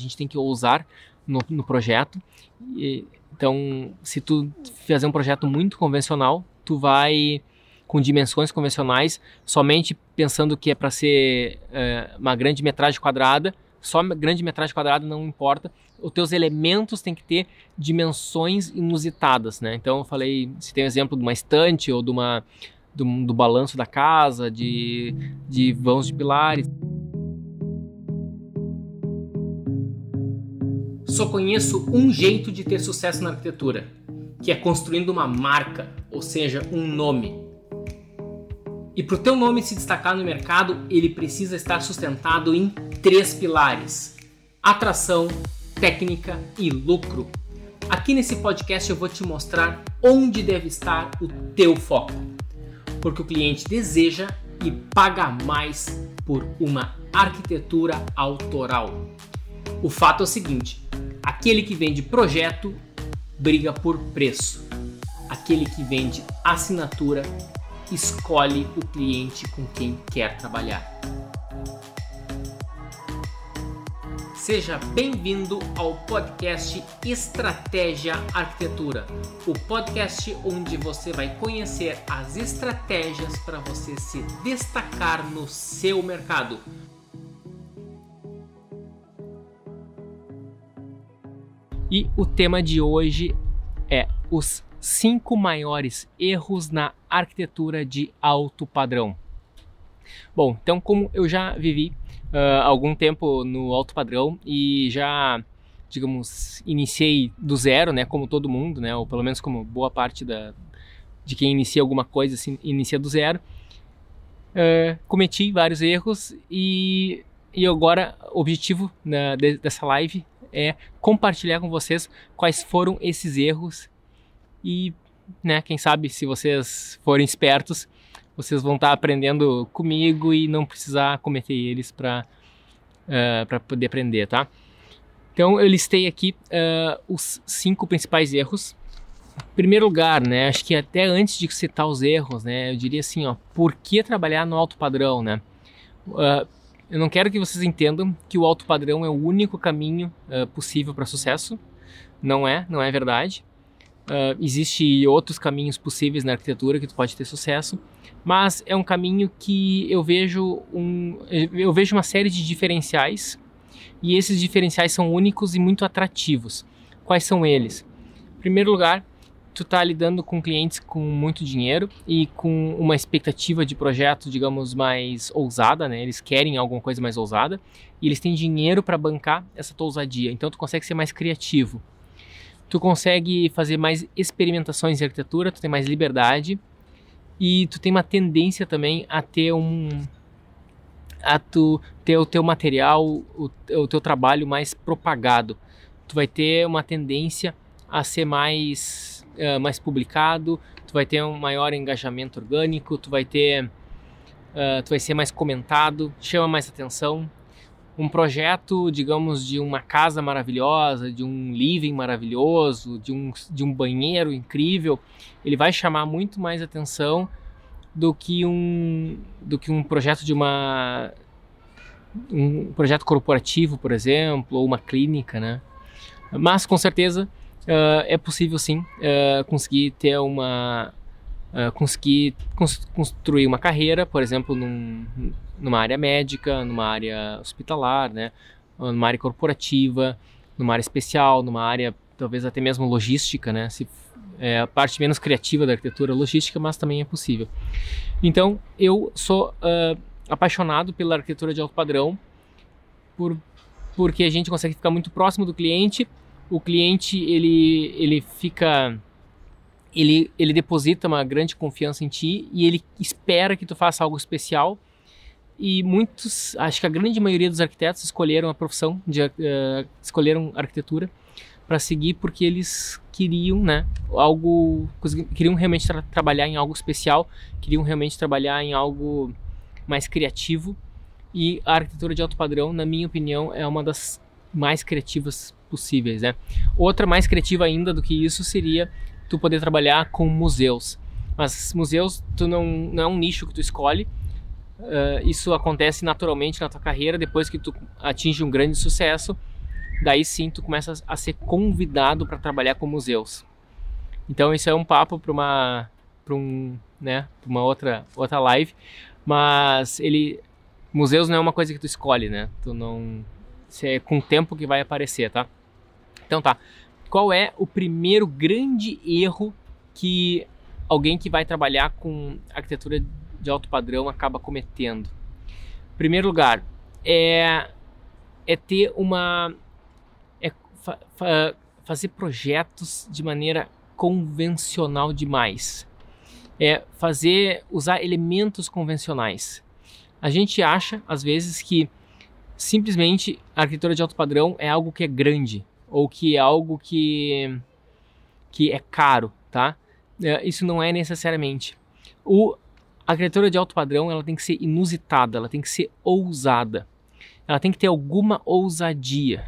a gente tem que ousar no, no projeto. E, então, se tu fazer um projeto muito convencional, tu vai com dimensões convencionais, somente pensando que é para ser é, uma grande metragem quadrada, só grande metragem quadrada não importa. Os teus elementos têm que ter dimensões inusitadas, né? Então eu falei, se tem um exemplo de uma estante ou de uma do, do balanço da casa, de, de vãos de pilares. Só conheço um jeito de ter sucesso na arquitetura, que é construindo uma marca, ou seja, um nome. E para o teu nome se destacar no mercado, ele precisa estar sustentado em três pilares: atração, técnica e lucro. Aqui nesse podcast eu vou te mostrar onde deve estar o teu foco, porque o cliente deseja e paga mais por uma arquitetura autoral. O fato é o seguinte: Aquele que vende projeto briga por preço. Aquele que vende assinatura escolhe o cliente com quem quer trabalhar. Seja bem-vindo ao podcast Estratégia Arquitetura, o podcast onde você vai conhecer as estratégias para você se destacar no seu mercado E o tema de hoje é os cinco maiores erros na arquitetura de alto padrão. Bom, então como eu já vivi uh, algum tempo no alto padrão e já, digamos, iniciei do zero, né, como todo mundo, né, ou pelo menos como boa parte da, de quem inicia alguma coisa, assim, inicia do zero, uh, cometi vários erros e, e agora o objetivo né, dessa live é compartilhar com vocês quais foram esses erros e, né, quem sabe se vocês forem espertos, vocês vão estar aprendendo comigo e não precisar cometer eles para uh, eh, para poder aprender, tá? Então eu listei aqui uh, os cinco principais erros. Em primeiro lugar, né, acho que até antes de citar os erros, né, eu diria assim, ó, por que trabalhar no alto padrão, né? Uh, eu não quero que vocês entendam que o alto padrão é o único caminho uh, possível para sucesso. Não é, não é verdade. Uh, Existem outros caminhos possíveis na arquitetura que tu pode ter sucesso, mas é um caminho que eu vejo um, eu vejo uma série de diferenciais e esses diferenciais são únicos e muito atrativos. Quais são eles? Em primeiro lugar, tu está lidando com clientes com muito dinheiro e com uma expectativa de projeto, digamos, mais ousada, né? Eles querem alguma coisa mais ousada e eles têm dinheiro para bancar essa tua ousadia. Então tu consegue ser mais criativo. Tu consegue fazer mais experimentações em arquitetura, tu tem mais liberdade e tu tem uma tendência também a ter um a tu ter o teu material, o, o teu trabalho mais propagado. Tu vai ter uma tendência a ser mais uh, mais publicado, tu vai ter um maior engajamento orgânico, tu vai ter, uh, tu vai ser mais comentado, chama mais atenção. Um projeto, digamos, de uma casa maravilhosa, de um living maravilhoso, de um, de um banheiro incrível, ele vai chamar muito mais atenção do que um, do que um projeto de uma um projeto corporativo, por exemplo, ou uma clínica, né? Mas com certeza uh, é possível sim uh, conseguir ter uma uh, conseguir cons construir uma carreira, por exemplo, num, numa área médica, numa área hospitalar, né, numa área corporativa, numa área especial, numa área talvez até mesmo logística, né, se é a parte menos criativa da arquitetura logística, mas também é possível. Então, eu sou apaixonado pela arquitetura de alto padrão, por, porque a gente consegue ficar muito próximo do cliente o cliente ele, ele fica ele, ele deposita uma grande confiança em ti e ele espera que tu faça algo especial. E muitos, acho que a grande maioria dos arquitetos escolheram a profissão de uh, escolheram arquitetura para seguir porque eles queriam, né, algo queriam realmente tra trabalhar em algo especial, queriam realmente trabalhar em algo mais criativo. E a arquitetura de alto padrão, na minha opinião, é uma das mais criativas possíveis, né? Outra mais criativa ainda do que isso seria tu poder trabalhar com museus. Mas museus tu não, não é um nicho que tu escolhe. Uh, isso acontece naturalmente na tua carreira depois que tu atinge um grande sucesso. daí sim tu começa a ser convidado para trabalhar com museus. Então isso é um papo para uma para um, né, pra uma outra outra live, mas ele museus não é uma coisa que tu escolhe, né? Tu não é com o tempo que vai aparecer, tá? Então tá. Qual é o primeiro grande erro que alguém que vai trabalhar com arquitetura de alto padrão acaba cometendo? Primeiro lugar, é, é ter uma. É fa, fa, fazer projetos de maneira convencional demais. É fazer. usar elementos convencionais. A gente acha, às vezes, que simplesmente a arquitetura de alto padrão é algo que é grande ou que é algo que, que é caro, tá? É, isso não é necessariamente. O, a arquitetura de alto padrão ela tem que ser inusitada, ela tem que ser ousada, ela tem que ter alguma ousadia.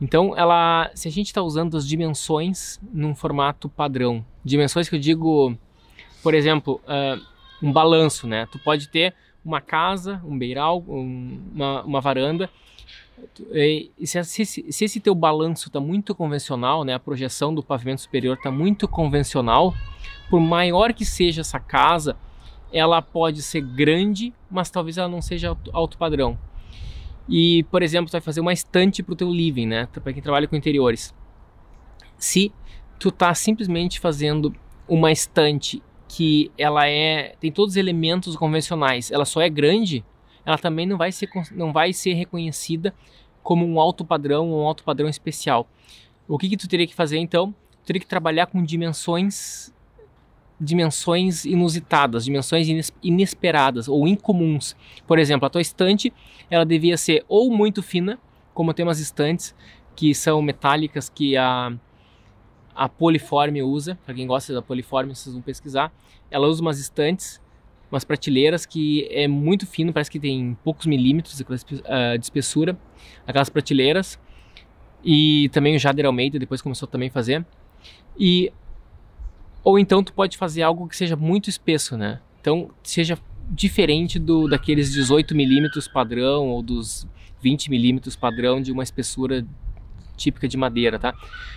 Então, ela, se a gente está usando as dimensões num formato padrão, dimensões que eu digo, por exemplo, uh, um balanço, né? Tu pode ter uma casa, um beiral, um, uma, uma, varanda. E se, se, se esse teu balanço está muito convencional, né, a projeção do pavimento superior está muito convencional, por maior que seja essa casa, ela pode ser grande, mas talvez ela não seja alto, alto padrão. E, por exemplo, tu vai fazer uma estante para o teu living, né, para quem trabalha com interiores. Se tu tá simplesmente fazendo uma estante que ela é tem todos os elementos convencionais, ela só é grande, ela também não vai ser não vai ser reconhecida como um alto padrão ou um alto padrão especial. O que que tu teria que fazer então? Tu teria que trabalhar com dimensões dimensões inusitadas, dimensões inesperadas ou incomuns. Por exemplo, a tua estante, ela devia ser ou muito fina, como tem umas estantes que são metálicas que a a Poliforme usa, para quem gosta da Poliforme, vocês vão pesquisar. Ela usa umas estantes, umas prateleiras que é muito fino, parece que tem poucos milímetros ah, de espessura, aquelas prateleiras. E também o Jader Almeida depois começou também a fazer. E ou então tu pode fazer algo que seja muito espesso, né? Então seja diferente do daqueles 18 milímetros padrão ou dos 20 milímetros padrão de uma espessura típica de madeira, tá?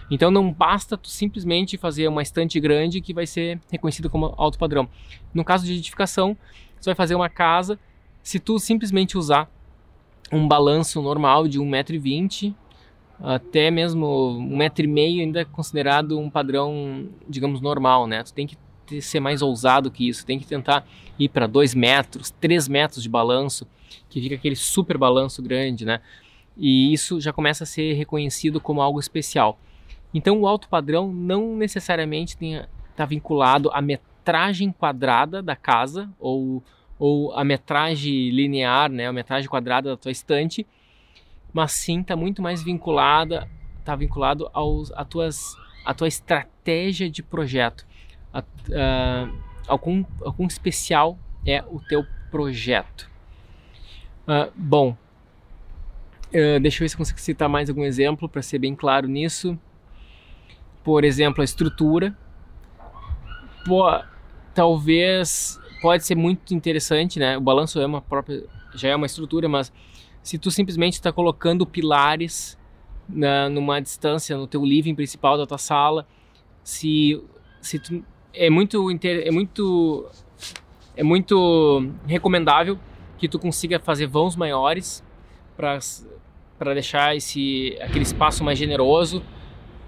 Então não basta tu simplesmente fazer uma estante grande que vai ser reconhecida como alto padrão. No caso de edificação, você vai fazer uma casa, se tu simplesmente usar um balanço normal de 1,20m, até mesmo 1,5m ainda é considerado um padrão, digamos, normal, né? Tu tem que ser mais ousado que isso, tem que tentar ir para 2 metros, 3 metros de balanço, que fica aquele super balanço grande, né? E isso já começa a ser reconhecido como algo especial. Então, o alto padrão não necessariamente está vinculado à metragem quadrada da casa ou, ou à metragem linear, né, a metragem quadrada da tua estante, mas sim está muito mais vinculada, está vinculado aos, a, tuas, a tua estratégia de projeto, a, a, ao quão especial é o teu projeto. Uh, bom, Uh, deixa eu ver se eu consigo citar mais algum exemplo para ser bem claro nisso. Por exemplo, a estrutura. Pô, talvez pode ser muito interessante, né? O balanço é uma própria, já é uma estrutura, mas se tu simplesmente está colocando pilares na, numa distância no teu living principal da tua sala, se, se tu, é muito é muito é muito recomendável que tu consiga fazer vãos maiores para para deixar esse aquele espaço mais generoso.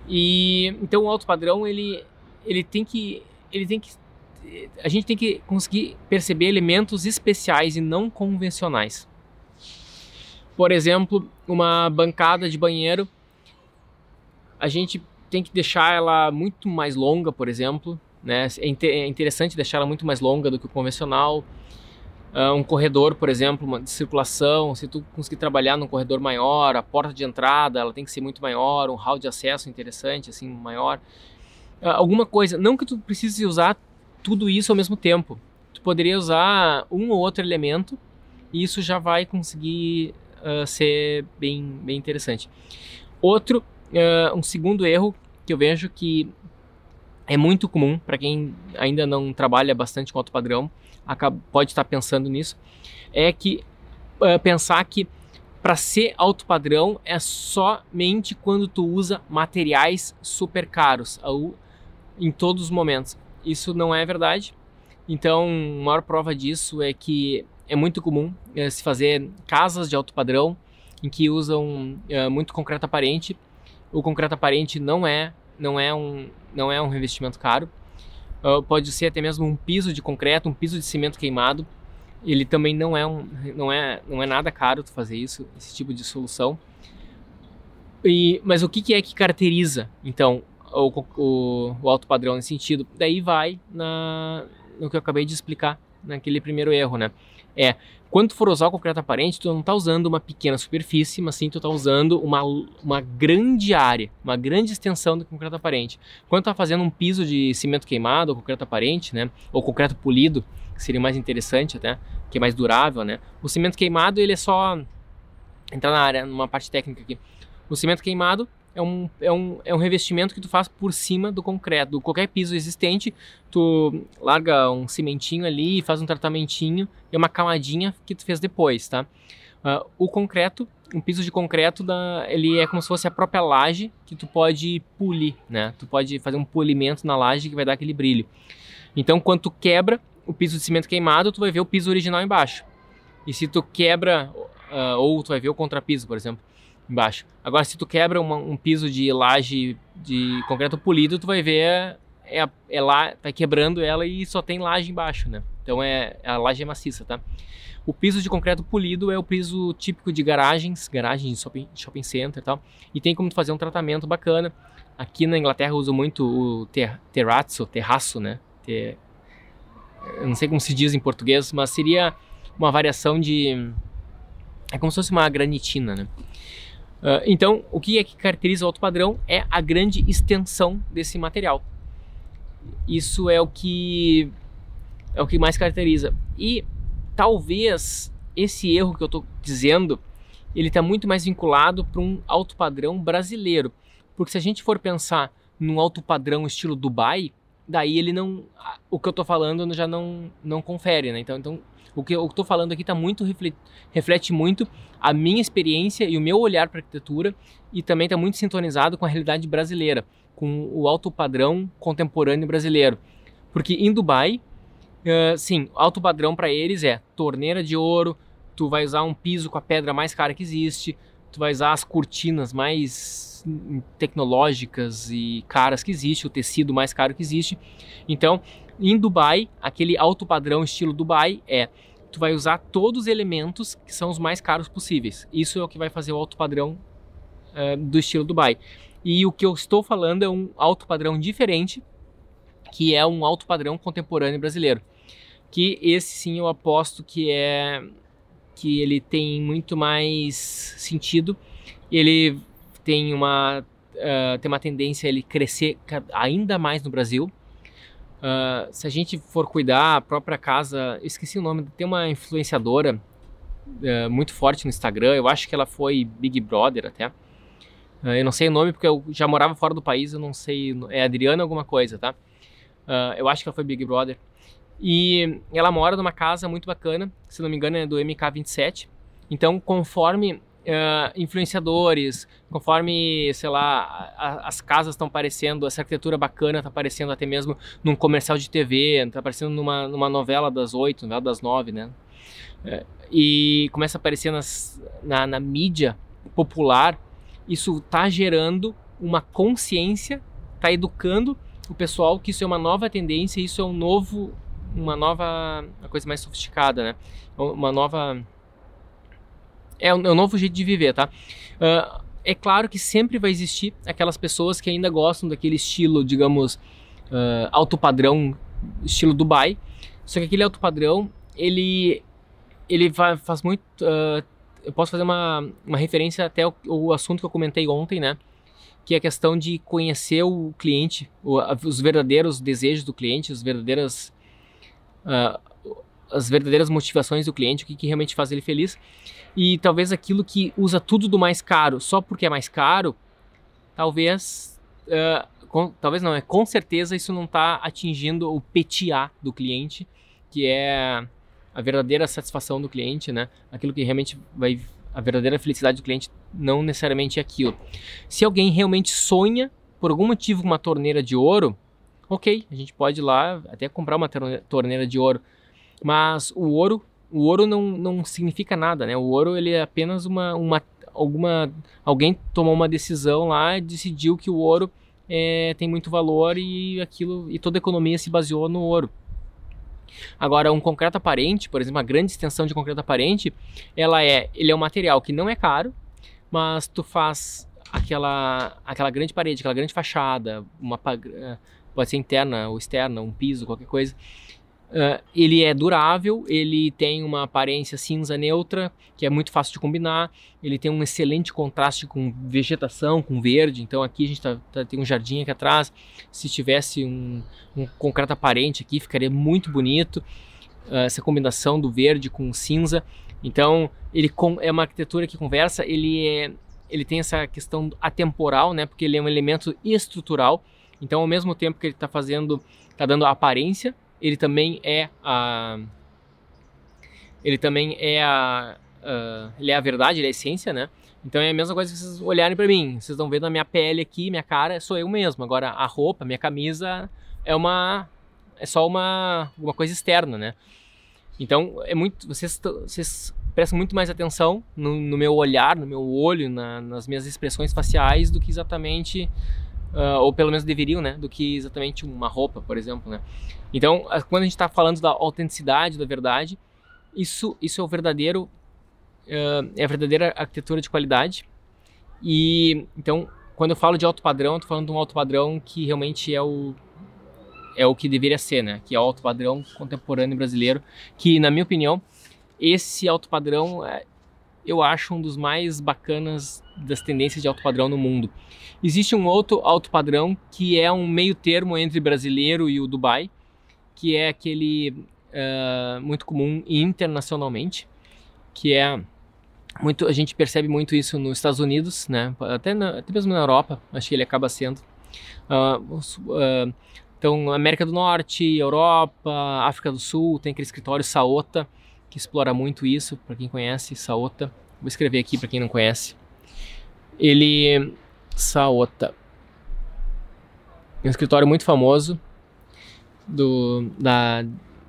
E então o alto padrão ele ele tem que ele tem que a gente tem que conseguir perceber elementos especiais e não convencionais. Por exemplo, uma bancada de banheiro, a gente tem que deixar ela muito mais longa, por exemplo, né? É, é interessante deixar ela muito mais longa do que o convencional. Uh, um corredor, por exemplo, uma, de circulação, se tu conseguir trabalhar num corredor maior, a porta de entrada ela tem que ser muito maior, um hall de acesso interessante, assim, maior. Uh, alguma coisa, não que tu precise usar tudo isso ao mesmo tempo. Tu poderia usar um ou outro elemento e isso já vai conseguir uh, ser bem, bem interessante. Outro, um segundo erro que eu vejo que é muito comum para quem ainda não trabalha bastante com alto padrão, pode estar pensando nisso, é que uh, pensar que para ser alto padrão é somente quando tu usa materiais super caros ou em todos os momentos. Isso não é verdade. Então, a maior prova disso é que é muito comum é, se fazer casas de alto padrão em que usam é, muito concreto aparente. O concreto aparente não é não é um não é um revestimento caro. Uh, pode ser até mesmo um piso de concreto, um piso de cimento queimado ele também não é um, não é, não é nada caro tu fazer isso, esse tipo de solução. E, mas o que, que é que caracteriza, então, o, o, o, alto padrão nesse sentido? Daí vai na, no que eu acabei de explicar naquele primeiro erro, né? É, quando tu for usar o concreto aparente, tu não está usando uma pequena superfície, mas sim tu está usando uma, uma grande área, uma grande extensão do concreto aparente. Quando tu está fazendo um piso de cimento queimado ou concreto aparente, né, ou concreto polido, que seria mais interessante até, que é mais durável, né? O cimento queimado, ele é só entrar na área, numa parte técnica aqui. O cimento queimado é um, é um, é um revestimento que tu faz por cima do concreto, do qualquer piso existente, tu larga um cimentinho ali, faz um tratamentinho e uma camadinha que tu fez depois, tá? Uh, o concreto, um piso de concreto, da, ele é como se fosse a própria laje que tu pode polir, né? Tu pode fazer um polimento na laje que vai dar aquele brilho. Então, quando tu quebra, o piso de cimento queimado, tu vai ver o piso original embaixo. E se tu quebra, uh, ou tu vai ver o contrapiso, por exemplo, embaixo. Agora, se tu quebra uma, um piso de laje de concreto polido, tu vai ver é, é lá, tá quebrando ela e só tem laje embaixo, né? Então é a laje é maciça, tá? O piso de concreto polido é o piso típico de garagens, garagens de shopping, shopping center e tal. E tem como fazer um tratamento bacana. Aqui na Inglaterra uso muito o ter, terrazzo, terraço, né? Ter, eu não sei como se diz em português, mas seria uma variação de. É como se fosse uma granitina, né? Uh, então, o que é que caracteriza o alto padrão é a grande extensão desse material. Isso é o que é o que mais caracteriza. E talvez esse erro que eu estou dizendo, ele está muito mais vinculado para um alto padrão brasileiro, porque se a gente for pensar num alto padrão estilo Dubai, daí ele não. O que eu estou falando já não, não confere, né? Então, então o que eu estou falando aqui tá muito reflete, reflete muito a minha experiência e o meu olhar para arquitetura e também está muito sintonizado com a realidade brasileira, com o alto padrão contemporâneo brasileiro. Porque em Dubai, uh, sim, alto padrão para eles é torneira de ouro, tu vai usar um piso com a pedra mais cara que existe, tu vai usar as cortinas mais tecnológicas e caras que existe, o tecido mais caro que existe. Então, em Dubai, aquele alto padrão estilo Dubai é tu vai usar todos os elementos que são os mais caros possíveis. Isso é o que vai fazer o alto padrão uh, do estilo Dubai. E o que eu estou falando é um alto padrão diferente, que é um alto padrão contemporâneo brasileiro. Que esse sim eu aposto que é que ele tem muito mais sentido. Ele tem uma, uh, tem uma tendência a ele crescer ainda mais no Brasil. Uh, se a gente for cuidar, a própria casa, esqueci o nome, tem uma influenciadora uh, muito forte no Instagram, eu acho que ela foi Big Brother até. eu não sei o nome porque eu já morava fora do país, eu não sei, é Adriana alguma coisa, tá? eu acho que ela foi Big Brother. E ela mora numa casa muito bacana, se não me engano é do MK27. Então, conforme uh, influenciadores, conforme, sei lá, a, as casas estão aparecendo, essa arquitetura bacana está aparecendo até mesmo num comercial de TV, está aparecendo numa, numa novela das oito, novela das nove, né? Uh, e começa a aparecer nas, na, na mídia popular, isso está gerando uma consciência, está educando o pessoal que isso é uma nova tendência, isso é um novo, uma nova, uma coisa mais sofisticada, né? Uma nova é um, é um novo jeito de viver, tá? Uh, é claro que sempre vai existir aquelas pessoas que ainda gostam daquele estilo, digamos, uh, alto padrão, estilo Dubai. Só que aquele alto padrão, ele, ele faz muito. Uh, eu posso fazer uma, uma referência até o assunto que eu comentei ontem, né? que é a questão de conhecer o cliente, os verdadeiros desejos do cliente, as verdadeiras, uh, as verdadeiras motivações do cliente, o que, que realmente faz ele feliz. E talvez aquilo que usa tudo do mais caro só porque é mais caro, talvez. Uh, com, talvez não, é com certeza isso não está atingindo o PTA do cliente, que é a verdadeira satisfação do cliente, né? Aquilo que realmente vai A verdadeira felicidade do cliente não necessariamente é aquilo. Se alguém realmente sonha por algum motivo uma torneira de ouro, ok, a gente pode ir lá até comprar uma torneira de ouro. Mas o ouro, o ouro não, não significa nada, né? O ouro ele é apenas uma, uma alguma alguém tomou uma decisão lá e decidiu que o ouro é, tem muito valor e aquilo e toda a economia se baseou no ouro. Agora, um concreto aparente, por exemplo, uma grande extensão de concreto aparente, ela é, ele é um material que não é caro, mas tu faz aquela aquela grande parede, aquela grande fachada, uma pode ser interna ou externa, um piso, qualquer coisa. Uh, ele é durável, ele tem uma aparência cinza neutra, que é muito fácil de combinar. Ele tem um excelente contraste com vegetação, com verde. Então aqui a gente tá, tá, tem um jardim aqui atrás. Se tivesse um, um concreto aparente aqui, ficaria muito bonito. Uh, essa combinação do verde com cinza. Então ele com, é uma arquitetura que conversa. Ele é, ele tem essa questão atemporal, né? Porque ele é um elemento estrutural. Então ao mesmo tempo que ele está fazendo, está dando a aparência ele também é a ele também é a uh, ele é a verdade, ele é a essência, né? Então é a mesma coisa que vocês olharem para mim, vocês estão vendo a minha pele aqui, minha cara, sou eu mesmo. Agora a roupa, minha camisa é uma é só uma uma coisa externa, né? Então é muito vocês vocês prestam muito mais atenção no, no meu olhar, no meu olho, na, nas minhas expressões faciais do que exatamente uh, ou pelo menos deveriam, né, do que exatamente uma roupa, por exemplo, né. Então, quando a gente está falando da autenticidade, da verdade, isso, isso é o verdadeiro, uh, é a verdadeira arquitetura de qualidade. E então, quando eu falo de alto padrão, estou falando de um alto padrão que realmente é o é o que deveria ser, né? Que é o alto padrão contemporâneo brasileiro, que na minha opinião, esse alto padrão é, eu acho um dos mais bacanas das tendências de alto padrão no mundo. Existe um outro alto padrão que é um meio termo entre brasileiro e o Dubai, que é aquele uh, muito comum internacionalmente, que é muito a gente percebe muito isso nos Estados Unidos, né? Até, na, até mesmo na Europa, acho que ele acaba sendo. Uh, uh, então, América do Norte, Europa, África do Sul, tem aquele escritório Saota, que explora muito isso, para quem conhece, Saota. Vou escrever aqui para quem não conhece. Ele Saota. Um escritório muito famoso do, da,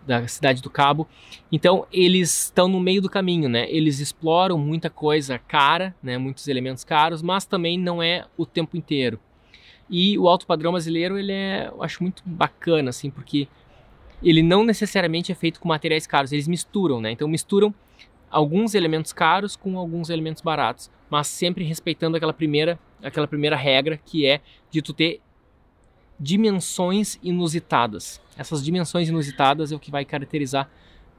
da cidade do Cabo. Então eles estão no meio do caminho, né? Eles exploram muita coisa cara, né? Muitos elementos caros, mas também não é o tempo inteiro. E o alto padrão brasileiro ele é, eu acho muito bacana, assim, porque ele não necessariamente é feito com materiais caros, eles misturam, né? Então misturam alguns elementos caros com alguns elementos baratos, mas sempre respeitando aquela primeira, aquela primeira regra que é de tu ter dimensões inusitadas. Essas dimensões inusitadas é o que vai caracterizar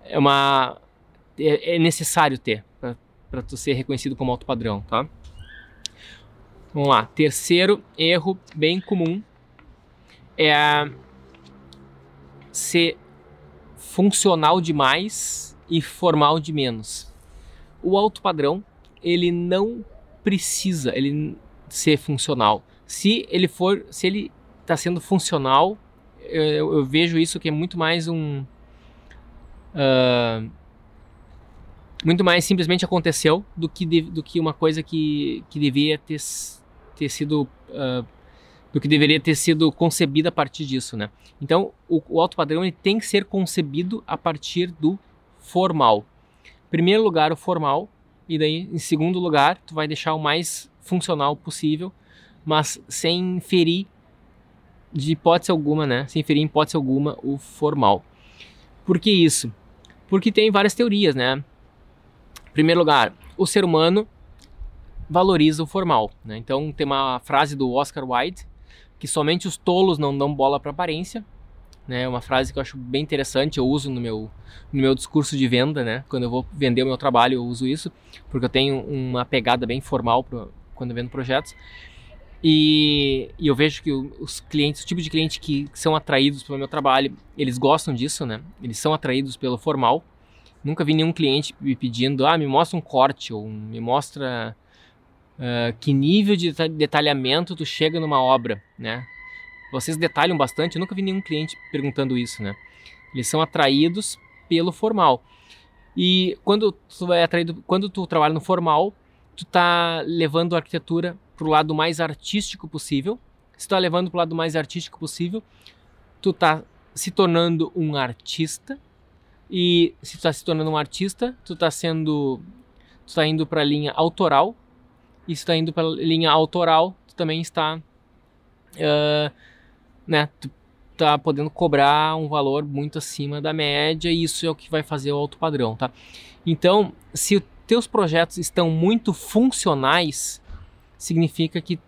é uma é, é necessário ter para tu ser reconhecido como alto padrão, tá? Vamos lá. Terceiro erro bem comum é ser funcional demais e formal de menos. O alto padrão, ele não precisa ele ser funcional. Se ele for, se ele está sendo funcional, eu, eu, vejo isso que é muito mais um uh, muito mais simplesmente aconteceu do que de, do que uma coisa que, que deveria ter, ter sido uh, do que deveria ter sido concebida a partir disso, né? Então, o, o alto padrão ele tem que ser concebido a partir do formal. Primeiro lugar, o formal, e daí, em segundo lugar, tu vai deixar o mais funcional possível, mas sem ferir de hipótese alguma, né? Sem ferir em hipótese alguma o formal. Por que isso? Porque tem várias teorias, né? Em primeiro lugar, o ser humano valoriza o formal, né? Então tem uma frase do Oscar Wilde que somente os tolos não dão bola para aparência. Né, uma frase que eu acho bem interessante, eu uso no meu, no meu discurso de venda, né? Quando eu vou vender o meu trabalho, eu uso isso, porque eu tenho uma pegada bem formal quando eu vendo projetos. E, e, eu vejo que os clientes, o tipo de cliente que são atraídos pelo meu trabalho, eles gostam disso, né? Eles são atraídos pelo formal. Nunca vi nenhum cliente me pedindo, ah, me mostra um corte ou me mostra uh, que nível de detalhamento tu chega numa obra, né? Vocês detalham bastante, eu nunca vi nenhum cliente perguntando isso, né? Eles são atraídos pelo formal. E quando tu é atraído, quando tu trabalha no formal, tu tá levando a arquitetura para o lado mais artístico possível. Se tu tá levando para o lado mais artístico possível, tu tá se tornando um artista. E se tu tá se tornando um artista, tu tá sendo tu tá indo para a linha autoral. E se tu tá indo para a linha autoral, tu também está uh, né, tu tá podendo cobrar um valor muito acima da média e isso é o que vai fazer o alto padrão, tá? Então, se os teus projetos estão muito funcionais, significa que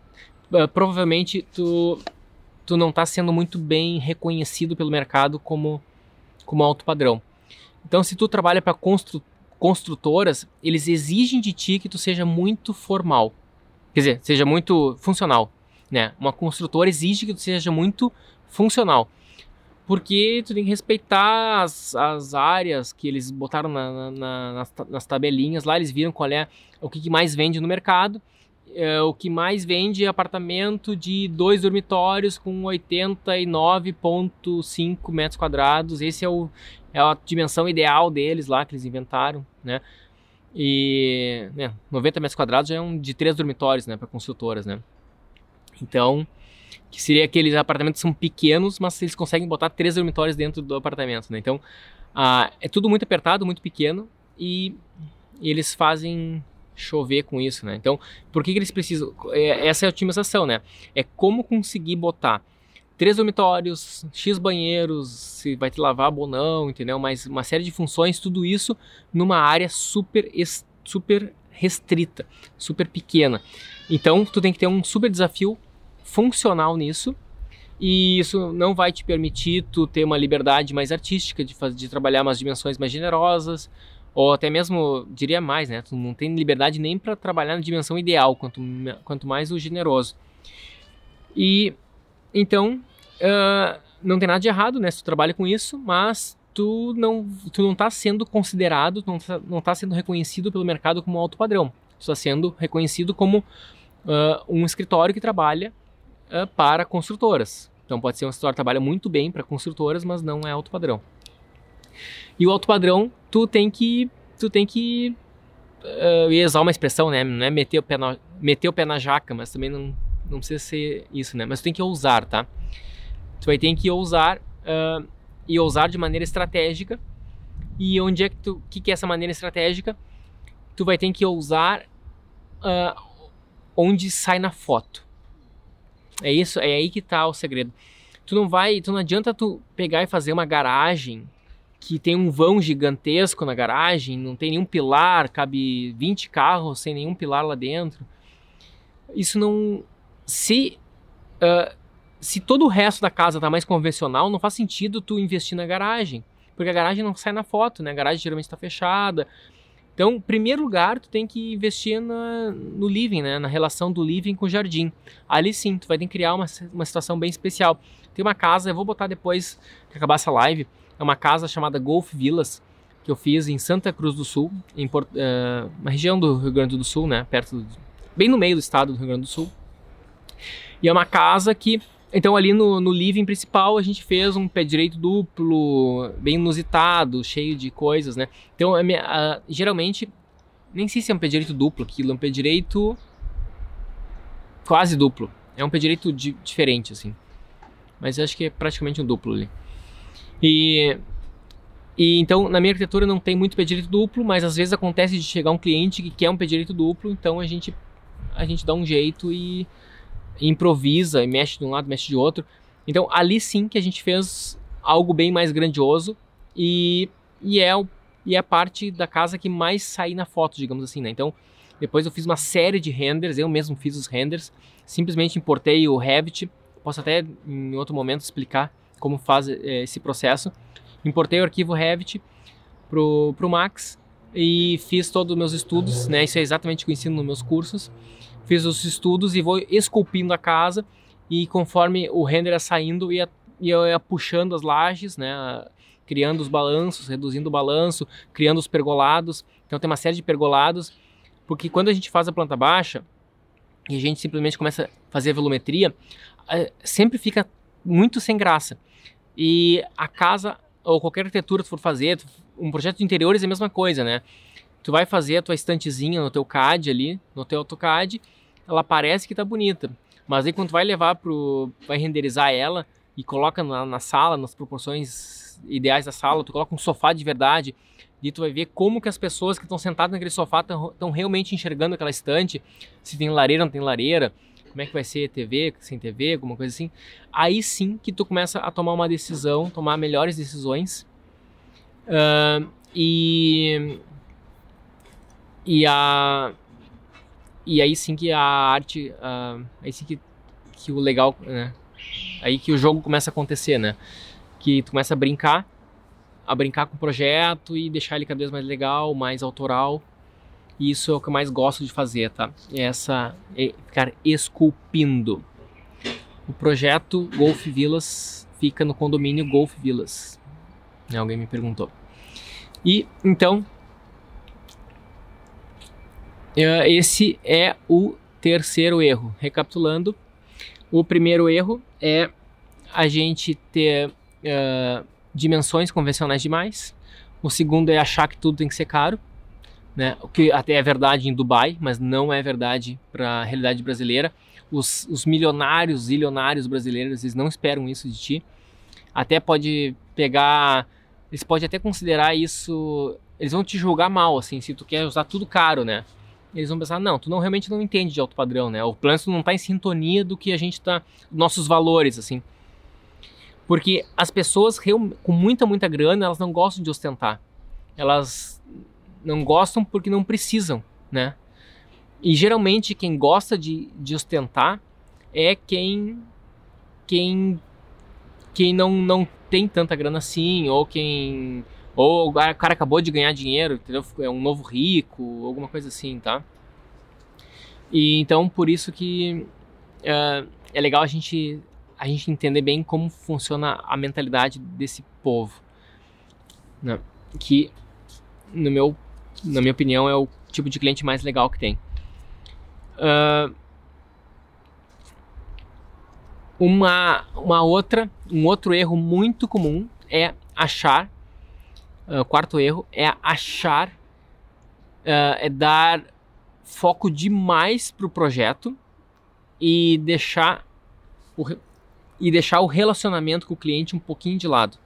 uh, provavelmente tu, tu não está sendo muito bem reconhecido pelo mercado como, como alto padrão. Então, se tu trabalha para constru, construtoras, eles exigem de ti que tu seja muito formal. Quer dizer, seja muito funcional. Né? Uma construtora exige que tu seja muito funcional porque tu tem que respeitar as, as áreas que eles botaram na, na, nas, nas, tabelinhas lá, eles viram qual é o que mais vende no mercado. É, o que mais vende é apartamento de dois dormitórios com 89,5 metros quadrados. Esse é, o, é a dimensão ideal deles lá que eles inventaram, né? E né, 90 metros quadrados já é um de três dormitórios, né, para construtoras, né? Então, que seria aqueles apartamentos que são pequenos, mas eles conseguem botar três dormitórios dentro do apartamento, né? Então, ah, é tudo muito apertado, muito pequeno e, e, eles fazem chover com isso, né? Então, por que, que eles precisam? É, essa é a otimização, né? É como conseguir botar três dormitórios, x banheiros, se vai te lavar ou não, entendeu? Mas uma série de funções, tudo isso numa área super super restrita, super pequena. Então, tu tem que ter um super desafio funcional nisso e isso não vai te permitir tu ter uma liberdade mais artística de, de trabalhar umas dimensões mais generosas ou até mesmo diria mais, né? Tu não tem liberdade nem para trabalhar na dimensão ideal, quanto, quanto mais o generoso. E então uh, não tem nada de errado, né? Se tu trabalha com isso, mas tu não tu não está sendo considerado, tu não está não tá sendo reconhecido pelo mercado como alto padrão. Tu está sendo reconhecido como uh, um escritório que trabalha uh, para construtoras. Então pode ser uma história que trabalha muito bem para construtoras, mas não é alto padrão. E o alto padrão, tu tem que tu tem que uh, ia usar uma expressão, né? Não é meter o pé na, meter o pé na jaca, mas também não não precisa ser isso, né? Mas tu tem que ousar, tá? Tu vai ter que ousar uh, e ousar de maneira estratégica. E onde é que tu, que que é essa maneira estratégica? Tu vai ter que ousar uh, onde sai na foto. É isso, é aí que tá o segredo. Tu não vai, tu não adianta tu pegar e fazer uma garagem que tem um vão gigantesco na garagem, não tem nenhum pilar, cabe 20 carros sem nenhum pilar lá dentro. Isso não se uh, se todo o resto da casa tá mais convencional, não faz sentido tu investir na garagem, porque a garagem não sai na foto, né? A garagem geralmente está fechada, então, em primeiro lugar, tu tem que investir na, no living, né? na relação do living com o jardim. Ali sim, tu vai ter que criar uma, uma situação bem especial. Tem uma casa, eu vou botar depois que acabar essa live, é uma casa chamada Golf Villas, que eu fiz em Santa Cruz do Sul, em uh, uma região do Rio Grande do Sul, né? Perto, do, bem no meio do estado do Rio Grande do Sul. E é uma casa que então ali no, no living principal a gente fez um pé direito duplo, bem inusitado, cheio de coisas, né? Então a minha, a, geralmente, nem sei se é um pé direito duplo aquilo, é um pé direito quase duplo. É um pé direito di, diferente, assim. Mas acho que é praticamente um duplo ali. E, e então na minha arquitetura não tem muito pé direito duplo, mas às vezes acontece de chegar um cliente que quer um pé direito duplo, então a gente, a gente dá um jeito e improvisa e mexe de um lado, mexe de outro. Então ali sim que a gente fez algo bem mais grandioso e, e é e é a parte da casa que mais sai na foto, digamos assim, né? Então depois eu fiz uma série de renders, eu mesmo fiz os renders, simplesmente importei o Revit, posso até em outro momento explicar como faz é, esse processo. Importei o arquivo Revit pro, pro Max e fiz todos os meus estudos, né? Isso é exatamente o que eu ensino nos meus cursos fiz os estudos e vou esculpindo a casa e conforme o render ia saindo ia, ia, ia puxando as lajes, né, criando os balanços, reduzindo o balanço, criando os pergolados. Então tem uma série de pergolados, porque quando a gente faz a planta baixa e a gente simplesmente começa a fazer a volumetria, é, sempre fica muito sem graça. E a casa ou qualquer arquitetura que for fazer, um projeto de interiores é a mesma coisa, né? tu vai fazer a tua estantezinha no teu CAD ali, no teu AutoCAD, ela parece que tá bonita. Mas aí quando tu vai levar pro. vai renderizar ela e coloca na, na sala, nas proporções ideais da sala, tu coloca um sofá de verdade, e tu vai ver como que as pessoas que estão sentadas naquele sofá estão realmente enxergando aquela estante, se tem lareira não tem lareira, como é que vai ser TV, sem TV, alguma coisa assim. Aí sim que tu começa a tomar uma decisão, tomar melhores decisões. Uh, e e a e aí sim que a arte, uh, aí sim que, que o legal, né? Aí que o jogo começa a acontecer, né? Que tu começa a brincar, a brincar com o projeto e deixar ele cada vez mais legal, mais autoral. E isso é o que eu mais gosto de fazer, tá? É essa é ficar esculpindo. O projeto Golf Villas fica no condomínio Golf Villas. Né? Alguém me perguntou. E então é, esse é o terceiro erro. Recapitulando, o primeiro erro é a gente ter uh, dimensões convencionais demais. O segundo é achar que tudo tem que ser caro, né? O que até é verdade em Dubai, mas não é verdade para a realidade brasileira. Os, os milionários, zilionários brasileiros, eles não esperam isso de ti. Até pode pegar, eles podem até considerar isso, eles vão te julgar mal, assim, se tu quer usar tudo caro, né? eles vão pensar, não, tu não realmente não entende de alto padrão, né? O plano não está em sintonia do que a gente está, nossos valores, assim. Porque as pessoas com muita, muita grana, elas não gostam de ostentar. Elas não gostam porque não precisam, né? E geralmente quem gosta de, de ostentar é quem quem quem não, não tem tanta grana assim, ou quem ou o cara acabou de ganhar dinheiro, entendeu? É um novo rico, alguma coisa assim, tá? E então por isso que uh, é legal a gente a gente entender bem como funciona a mentalidade desse povo, né? que no meu na minha opinião é o tipo de cliente mais legal que tem. Uh, uma, uma outra, um outro erro muito comum é achar Uh, quarto erro é achar, uh, é dar foco demais para o projeto e deixar o, e deixar o relacionamento com o cliente um pouquinho de lado.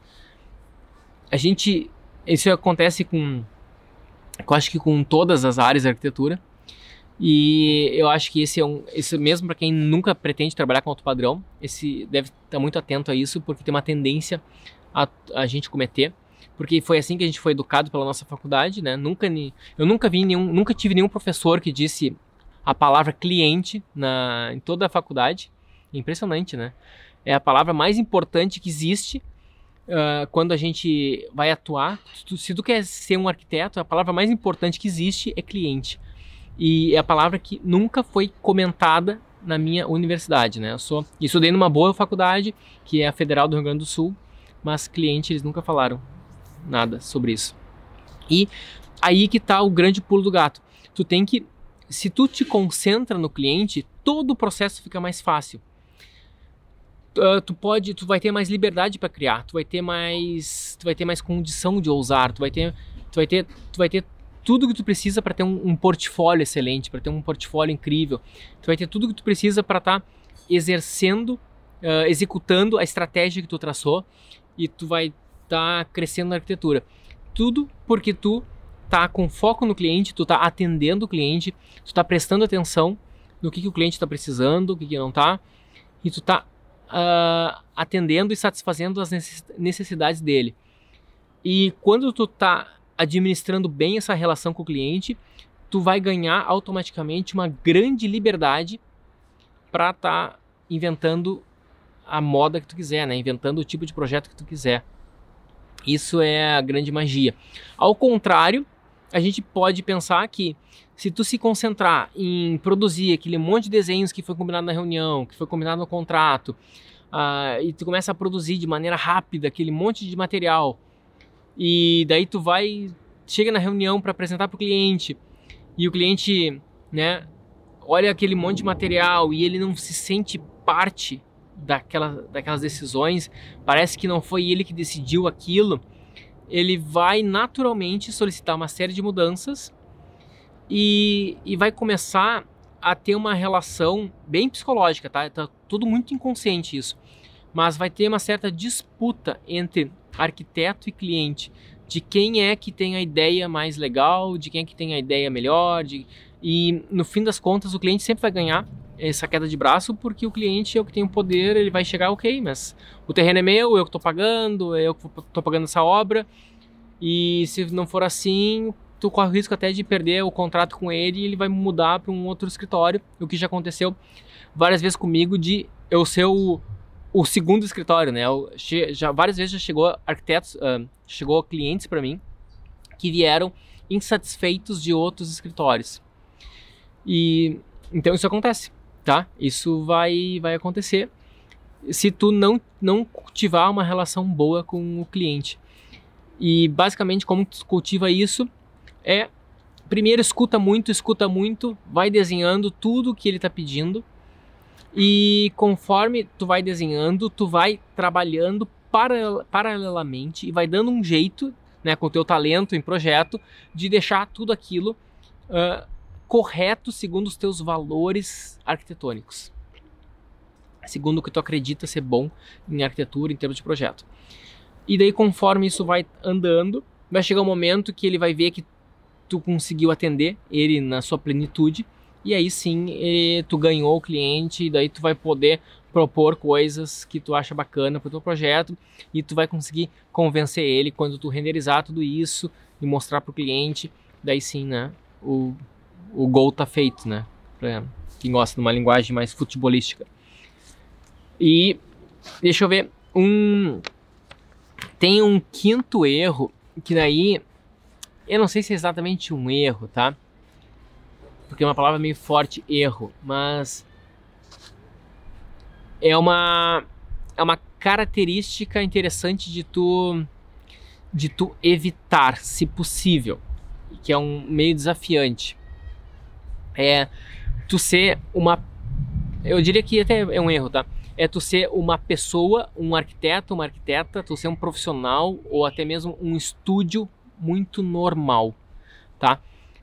A gente, isso acontece com, eu acho que com todas as áreas da arquitetura. E eu acho que esse é um, esse mesmo para quem nunca pretende trabalhar com alto padrão, esse deve estar muito atento a isso porque tem uma tendência a, a gente cometer porque foi assim que a gente foi educado pela nossa faculdade, né? Nunca eu nunca vi nenhum, nunca tive nenhum professor que disse a palavra cliente na em toda a faculdade. Impressionante, né? É a palavra mais importante que existe uh, quando a gente vai atuar. Se tu, se tu quer ser um arquiteto, a palavra mais importante que existe é cliente. E é a palavra que nunca foi comentada na minha universidade, né? Eu sou, estudei numa boa faculdade, que é a Federal do Rio Grande do Sul, mas cliente eles nunca falaram nada sobre isso. E aí que está o grande pulo do gato. Tu tem que, se tu te concentra no cliente, todo o processo fica mais fácil. Uh, tu pode, tu vai ter mais liberdade para criar, tu vai ter mais, tu vai ter mais condição de ousar, tu vai ter, tu vai ter, tu vai ter tudo que tu precisa para ter um, um, portfólio excelente, para ter um portfólio incrível. Tu vai ter tudo que tu precisa para estar tá exercendo, uh, executando a estratégia que tu traçou e tu vai tá crescendo na arquitetura. Tudo porque tu tá com foco no cliente, tu tá atendendo o cliente, tu tá prestando atenção no que, que o cliente está precisando, o que, que não tá, e tu tá uh, atendendo e satisfazendo as necessidades dele. E quando tu tá administrando bem essa relação com o cliente, tu vai ganhar automaticamente uma grande liberdade para estar tá inventando a moda que tu quiser, né? Inventando o tipo de projeto que tu quiser. Isso é a grande magia. Ao contrário, a gente pode pensar que se tu se concentrar em produzir aquele monte de desenhos que foi combinado na reunião, que foi combinado no contrato, uh, e tu começa a produzir de maneira rápida aquele monte de material, e daí tu vai, chega na reunião para apresentar para o cliente, e o cliente, né, olha aquele monte de material e ele não se sente parte daquela, daquelas decisões, parece que não foi ele que decidiu aquilo, ele vai naturalmente solicitar uma série de mudanças e, e vai começar a ter uma relação bem psicológica, tá? Tá tudo muito inconsciente isso. Mas vai ter uma certa disputa entre arquiteto e cliente de quem é que tem a ideia mais legal, de quem é que tem a ideia melhor, de... e no fim das contas o cliente sempre vai ganhar essa queda de braço porque o cliente é o que tem o poder, ele vai chegar, ok, mas o terreno é meu, eu que estou pagando, eu que estou pagando essa obra e se não for assim, tu corre o risco até de perder o contrato com ele e ele vai mudar para um outro escritório, o que já aconteceu várias vezes comigo de eu ser o, o segundo escritório, né? Eu, já várias vezes já chegou arquitetos, uh, chegou clientes para mim que vieram insatisfeitos de outros escritórios. E então isso acontece, tá? Isso vai vai acontecer se tu não não cultivar uma relação boa com o cliente. E basicamente como tu cultiva isso é primeiro escuta muito, escuta muito, vai desenhando tudo que ele está pedindo e conforme tu vai desenhando, tu vai trabalhando paralelamente e vai dando um jeito, né, com o teu talento em projeto, de deixar tudo aquilo uh, correto segundo os teus valores arquitetônicos, segundo o que tu acredita ser bom em arquitetura em termos de projeto. E daí conforme isso vai andando, vai chegar um momento que ele vai ver que tu conseguiu atender ele na sua plenitude e aí sim eh, tu ganhou o cliente e daí tu vai poder propor coisas que tu acha bacana para o teu projeto e tu vai conseguir convencer ele quando tu renderizar tudo isso e mostrar para o cliente, daí sim, né, o, o gol tá feito, né, para quem gosta de uma linguagem mais futebolística. E deixa eu ver, um tem um quinto erro que daí eu não sei se é exatamente um erro, tá? Porque é uma palavra meio forte, erro, mas é uma é uma característica interessante de tu de tu evitar, se possível, que é um meio desafiante. É tu ser uma eu diria que até é um erro, tá? É tu ser uma pessoa, um arquiteto, uma arquiteta, tu ser um profissional ou até mesmo um estúdio muito normal, tá?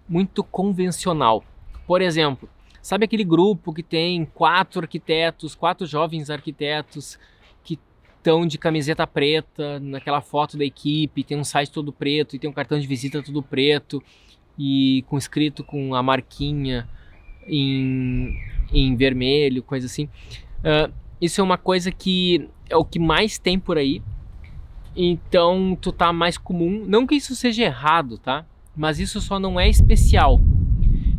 Muito convencional. Por exemplo, sabe aquele grupo que tem quatro arquitetos, quatro jovens arquitetos que estão de camiseta preta naquela foto da equipe, tem um site todo preto e tem um cartão de visita todo preto e com escrito com a marquinha em, em vermelho, coisa assim. Uh, isso é uma coisa que é o que mais tem por aí então tu tá mais comum. Não que isso seja errado, tá? Mas isso só não é especial.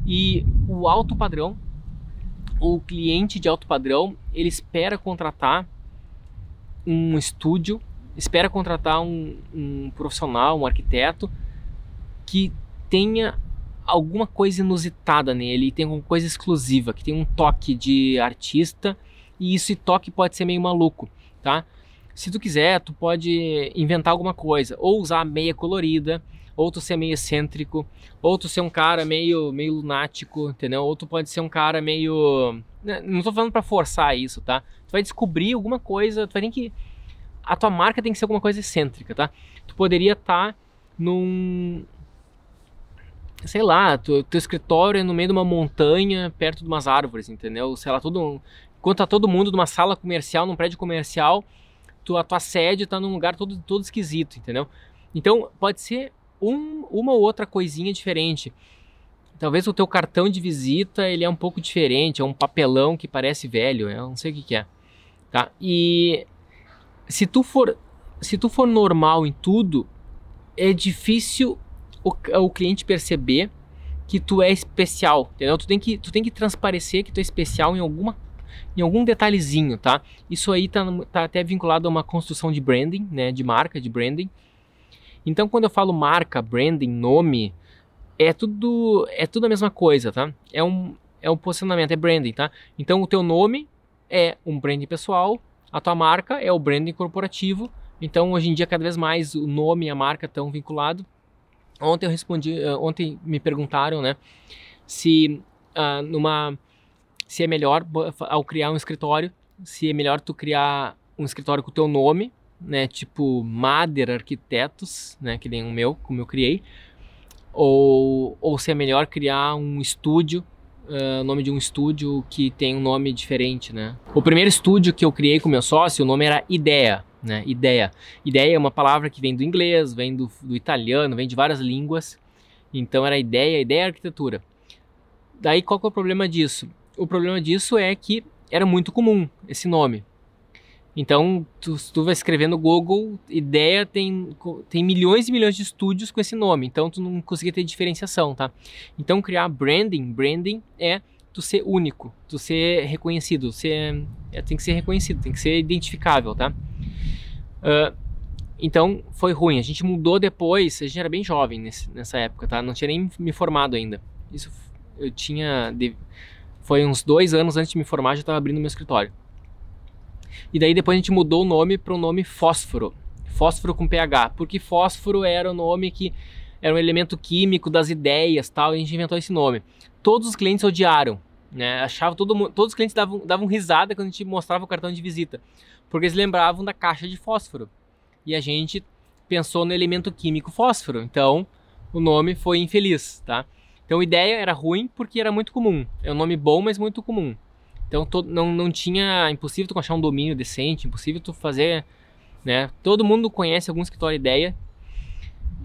E o alto padrão, o cliente de alto padrão, ele espera contratar um estúdio, espera contratar um, um profissional, um arquiteto que tenha alguma coisa inusitada nele, tem alguma coisa exclusiva, que tem um toque de artista e esse toque pode ser meio maluco, tá? Se tu quiser, tu pode inventar alguma coisa, ou usar meia colorida, ou tu ser meio excêntrico, ou tu ser um cara meio, meio lunático, entendeu? Ou tu pode ser um cara meio. Né, não tô falando para forçar isso, tá? Tu vai descobrir alguma coisa, tu vai ter que. A tua marca tem que ser alguma coisa excêntrica, tá? Tu poderia estar tá num. Sei lá, tu, teu escritório é no meio de uma montanha, perto de umas árvores, entendeu? Sei lá, todo. Enquanto tá todo mundo numa sala comercial, num prédio comercial, tu, a tua sede está num lugar todo, todo esquisito, entendeu? Então pode ser um, uma ou outra coisinha diferente. Talvez o teu cartão de visita ele é um pouco diferente, é um papelão que parece velho, eu não sei o que, que é, tá? E se tu for se tu for normal em tudo, é difícil o, o cliente perceber que tu é especial, entendeu? Tu tem que tu tem que transparecer que tu é especial em alguma em algum detalhezinho, tá? Isso aí tá, tá até vinculado a uma construção de branding, né? De marca, de branding. Então, quando eu falo marca, branding, nome, é tudo é tudo a mesma coisa, tá? É um é um posicionamento, é branding, tá? Então, o teu nome é um branding pessoal, a tua marca é o branding corporativo. Então, hoje em dia, cada vez mais o nome e a marca estão vinculados. Ontem eu respondi, eh, ontem me perguntaram, né, se uh, numa se é melhor ao criar um escritório, se é melhor tu criar um escritório com o teu nome, né, tipo Mader Arquitetos, né, que nem o meu, como eu criei, ou, ou se é melhor criar um estúdio, uh, nome de um estúdio que tem um nome diferente, né? O primeiro estúdio que eu criei com meu sócio, o nome era Ideia, né? Ideia. Ideia é uma palavra que vem do inglês, vem do, do italiano, vem de várias línguas. Então era ideia, ideia é arquitetura. Daí qual que é o problema disso? O problema disso é que era muito comum esse nome. Então, tu, tu vai escrever no Google, ideia tem, tem milhões e milhões de estúdios com esse nome, então tu não conseguia ter diferenciação, tá? Então, criar branding, branding é tu ser único, tu ser reconhecido, ser, é, tem que ser reconhecido, tem que ser identificável, tá? Uh, então, foi ruim. A gente mudou depois, a gente era bem jovem nesse, nessa época, tá? Não tinha nem me formado ainda. Isso eu tinha... De, foi uns dois anos antes de me formar, já estava abrindo meu escritório. E daí depois a gente mudou o nome para o nome Fósforo. Fósforo com PH, porque fósforo era o nome que era um elemento químico das ideias, tal, e a gente inventou esse nome. Todos os clientes odiaram, né? Achava todo todos os clientes davam, davam risada quando a gente mostrava o cartão de visita, porque eles lembravam da caixa de fósforo. E a gente pensou no elemento químico fósforo. Então, o nome foi infeliz, tá? Então, a ideia era ruim porque era muito comum. É um nome bom, mas muito comum. Então todo, não, não tinha. Impossível tu achar um domínio decente, impossível tu fazer. Né? Todo mundo conhece algum escritório ideia.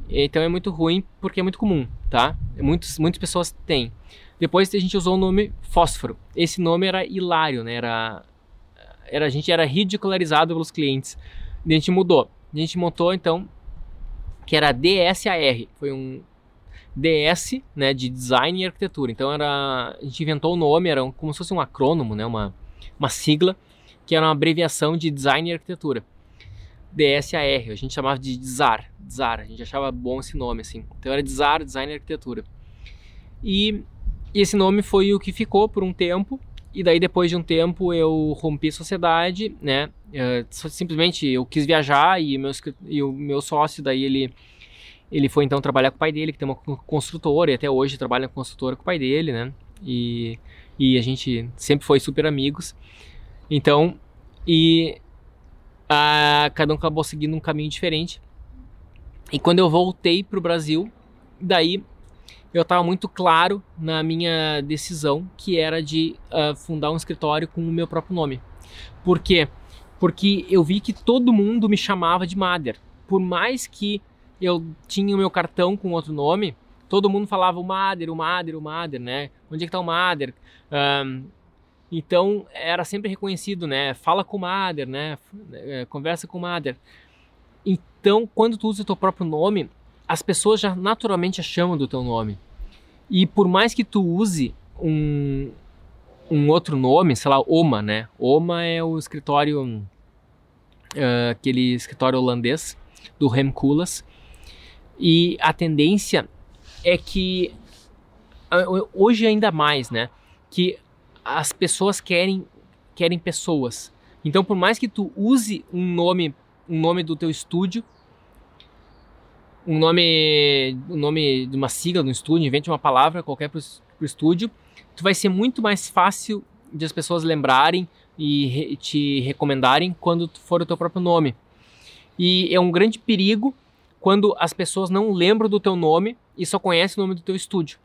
Então é muito ruim porque é muito comum, tá? Muitos, muitas pessoas têm. Depois a gente usou o nome Fósforo. Esse nome era hilário, né? Era, era, a gente era ridicularizado pelos clientes. E a gente mudou. A gente montou então que era DSAR. Foi um, DS, né, de Design e Arquitetura. Então era, a gente inventou o nome, era um, como se fosse um acrônimo, né, uma, uma sigla, que era uma abreviação de Design e Arquitetura. DSAR, a gente chamava de DZAR, DZAR, a gente achava bom esse nome, assim. Então era DZAR, Design e Arquitetura. E, e esse nome foi o que ficou por um tempo, e daí depois de um tempo eu rompi a sociedade, né, uh, simplesmente eu quis viajar e, meu, e o meu sócio daí ele ele foi então trabalhar com o pai dele, que tem uma construtora, e até hoje trabalha com construtora com o pai dele, né? E, e a gente sempre foi super amigos. Então, e a, cada um acabou seguindo um caminho diferente. E quando eu voltei para o Brasil, daí eu estava muito claro na minha decisão que era de uh, fundar um escritório com o meu próprio nome. Por quê? Porque eu vi que todo mundo me chamava de Mader. Por mais que eu tinha o meu cartão com outro nome, todo mundo falava o Mader, o Mader, o Mader, né? Onde é que tá o Mader? Então era sempre reconhecido, né? Fala com o Mader, né? É, conversa com o Mader. Então, quando tu usa o teu próprio nome, as pessoas já naturalmente a chamam do teu nome. E por mais que tu use um, um outro nome, sei lá, Oma, né? Oma é o escritório, uh, aquele escritório holandês do Rem Koolhaas. E a tendência é que hoje ainda mais, né, que as pessoas querem querem pessoas. Então, por mais que tu use um nome, um nome do teu estúdio, um nome, um nome de uma sigla no estúdio, invente uma palavra qualquer para o estúdio, tu vai ser muito mais fácil de as pessoas lembrarem e re, te recomendarem quando for o teu próprio nome. E é um grande perigo quando as pessoas não lembram do teu nome e só conhecem o nome do teu estúdio.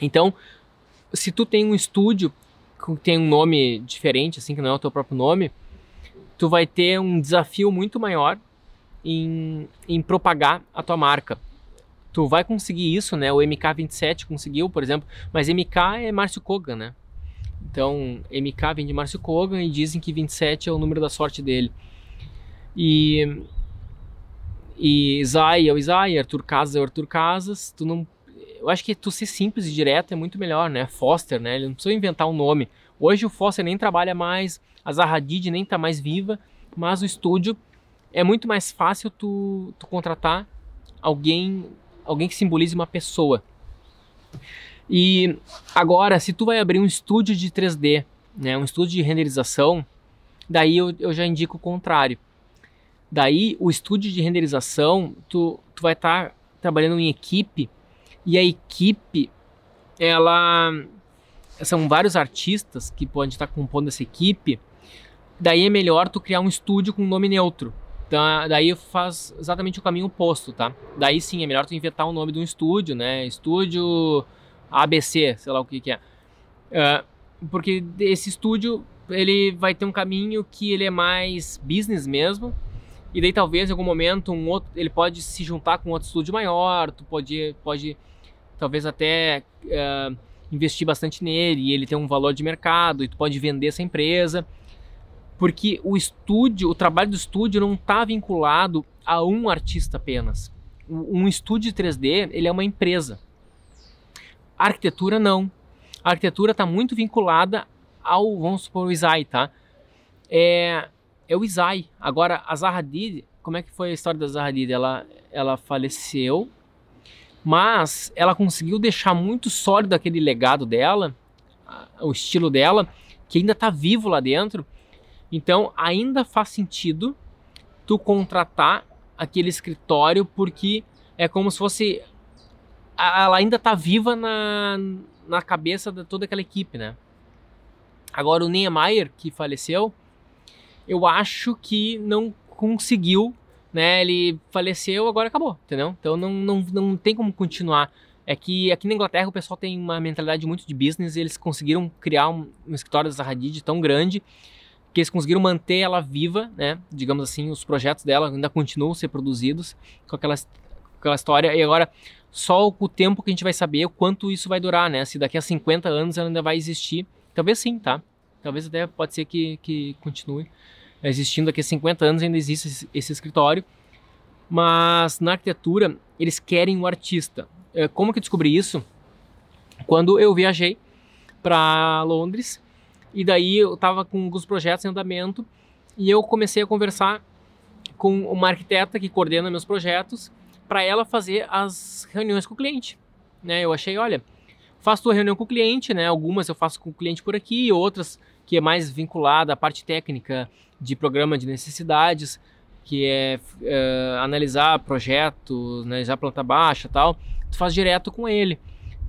Então, se tu tem um estúdio que tem um nome diferente, assim, que não é o teu próprio nome, tu vai ter um desafio muito maior em, em propagar a tua marca. Tu vai conseguir isso, né? O MK27 conseguiu, por exemplo, mas MK é Márcio Kogan, né? Então, MK vem de Márcio Kogan e dizem que 27 é o número da sorte dele. E e Zay é o Zay, Arthur Casas é o Arthur Casas. Tu não, eu acho que tu ser simples e direto é muito melhor, né? Foster, né? Ele não precisa inventar um nome. Hoje o Foster nem trabalha mais, a Zaha Hadid nem tá mais viva, mas o estúdio é muito mais fácil tu, tu contratar alguém, alguém que simbolize uma pessoa. E agora, se tu vai abrir um estúdio de 3D, né, um estúdio de renderização, daí eu, eu já indico o contrário. Daí, o estúdio de renderização, tu, tu vai estar tá trabalhando em equipe e a equipe, ela são vários artistas que podem estar compondo essa equipe. Daí é melhor tu criar um estúdio com nome neutro. Então, daí faz exatamente o caminho oposto, tá? Daí sim, é melhor tu inventar o nome de um estúdio, né? Estúdio ABC, sei lá o que que é. Uh, porque esse estúdio, ele vai ter um caminho que ele é mais business mesmo, e daí talvez em algum momento um outro, ele pode se juntar com outro estúdio maior, tu pode, pode talvez até uh, investir bastante nele, e ele tem um valor de mercado, e tu pode vender essa empresa porque o estúdio, o trabalho do estúdio não está vinculado a um artista apenas. Um estúdio de 3D, ele é uma empresa. A arquitetura não. A arquitetura está muito vinculada ao, vamos supor, o Isai, tá? É, é o Isai. Agora, a Zaha Hadid, como é que foi a história da Zaha Hadid? Ela, ela faleceu, mas ela conseguiu deixar muito sólido aquele legado dela, o estilo dela, que ainda está vivo lá dentro, então, ainda faz sentido tu contratar aquele escritório porque é como se fosse ela ainda está viva na, na cabeça de toda aquela equipe, né? Agora o Niemeyer, que faleceu, eu acho que não conseguiu, né? Ele faleceu, agora acabou, entendeu? Então não, não, não tem como continuar. É que aqui na Inglaterra o pessoal tem uma mentalidade muito de business e eles conseguiram criar um, um escritório da Hadid tão grande que eles conseguiram manter ela viva, né? Digamos assim, os projetos dela ainda continuam a ser produzidos com aquela, com aquela história. E agora, só o tempo que a gente vai saber o quanto isso vai durar, né? Se daqui a 50 anos ela ainda vai existir. Talvez sim, tá? Talvez até pode ser que, que continue existindo. Daqui a 50 anos ainda existe esse, esse escritório. Mas na arquitetura, eles querem o artista. É, como que eu descobri isso? Quando eu viajei para Londres e daí eu estava com alguns projetos em andamento e eu comecei a conversar com uma arquiteta que coordena meus projetos para ela fazer as reuniões com o cliente. Né? Eu achei, olha, faço tua reunião com o cliente, né? Algumas eu faço com o cliente por aqui, outras que é mais vinculada à parte técnica de programa de necessidades, que é, é analisar projetos, analisar planta baixa tal. Tu faz direto com ele.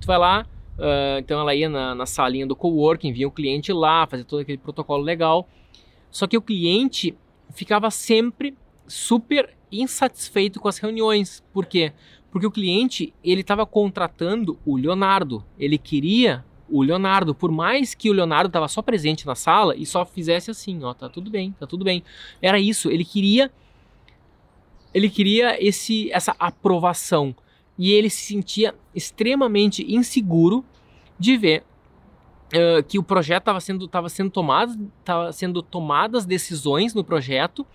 Tu vai lá, Uh, então ela ia na, na salinha do coworking, via o cliente lá, fazia todo aquele protocolo legal. Só que o cliente ficava sempre super insatisfeito com as reuniões. Por quê? Porque o cliente ele estava contratando o Leonardo. Ele queria o Leonardo, por mais que o Leonardo estava só presente na sala e só fizesse assim, ó, tá tudo bem, tá tudo bem. Era isso. Ele queria ele queria esse essa aprovação e ele se sentia extremamente inseguro de ver uh, que o projeto estava sendo, tava sendo, tomado, tava sendo tomadas decisões no projeto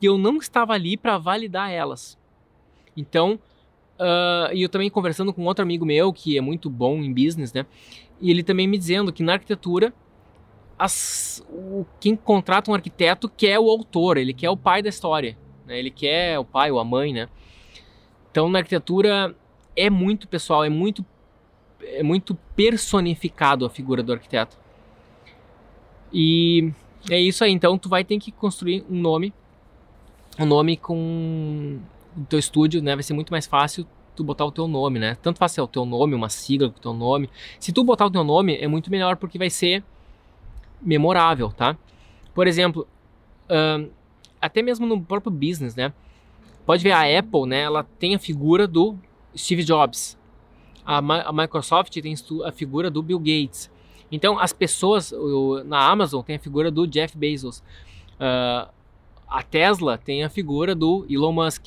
e eu não estava ali para validar elas. Então, uh, e eu também conversando com outro amigo meu que é muito bom em business, né? E ele também me dizendo que na arquitetura as, o, quem contrata um arquiteto quer o autor, ele quer o pai da história, né? ele quer o pai ou a mãe, né? Então na arquitetura é muito pessoal, é muito é muito personificado a figura do arquiteto. E é isso aí, então tu vai ter que construir um nome, um nome com o teu estúdio, né? Vai ser muito mais fácil tu botar o teu nome, né? Tanto faz ser o teu nome, uma sigla com o teu nome. Se tu botar o teu nome, é muito melhor porque vai ser memorável, tá? Por exemplo, uh, até mesmo no próprio business, né? Pode ver a Apple, né? Ela tem a figura do Steve Jobs. A, a Microsoft tem a figura do Bill Gates. Então, as pessoas o, na Amazon tem a figura do Jeff Bezos. Uh, a Tesla tem a figura do Elon Musk.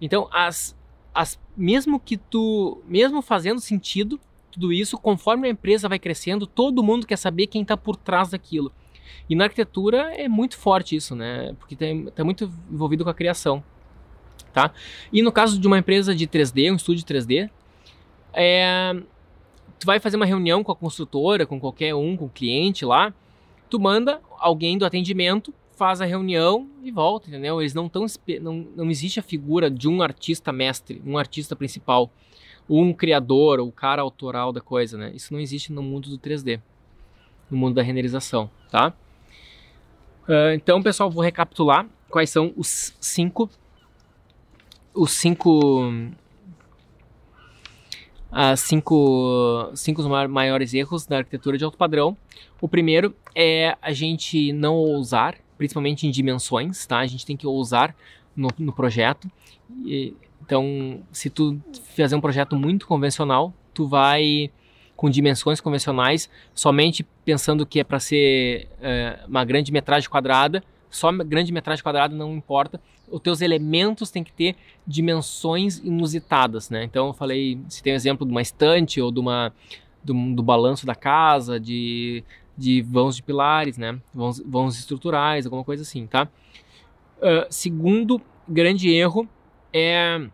Então, as, as, mesmo que tu, mesmo fazendo sentido tudo isso, conforme a empresa vai crescendo, todo mundo quer saber quem está por trás daquilo. E na arquitetura é muito forte isso, né? Porque está muito envolvido com a criação tá? E no caso de uma empresa de 3D, um estúdio 3D, é, tu vai fazer uma reunião com a construtora, com qualquer um, com o cliente lá, tu manda alguém do atendimento, faz a reunião e volta, entendeu? Eles não estão não, não existe a figura de um artista mestre, um artista principal, um criador, o cara autoral da coisa, né? Isso não existe no mundo do 3D, no mundo da renderização, tá? Uh, então, pessoal, vou recapitular quais são os cinco os cinco as cinco, cinco maiores erros da arquitetura de alto padrão. O primeiro é a gente não ousar, principalmente em dimensões, tá? A gente tem que ousar no, no projeto. E, então, se tu fazer um projeto muito convencional, tu vai com dimensões convencionais, somente pensando que é para ser é, uma grande metragem quadrada, só grande metragem quadrada não importa. Os teus elementos têm que ter dimensões inusitadas, né? Então eu falei, se tem um exemplo de uma estante ou de uma do, do balanço da casa, de, de vãos de pilares, né? Vãos, vãos estruturais, alguma coisa assim, tá? Uh, segundo grande erro é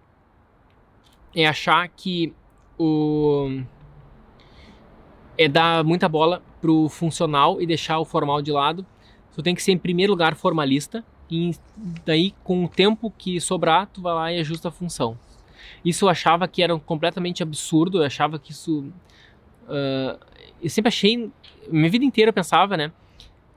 é achar que o é dar muita bola pro funcional e deixar o formal de lado tu tem que ser em primeiro lugar formalista e daí com o tempo que sobrar tu vai lá e ajusta a função. Isso eu achava que era completamente absurdo, eu achava que isso uh, eu sempre achei, minha vida inteira eu pensava, né,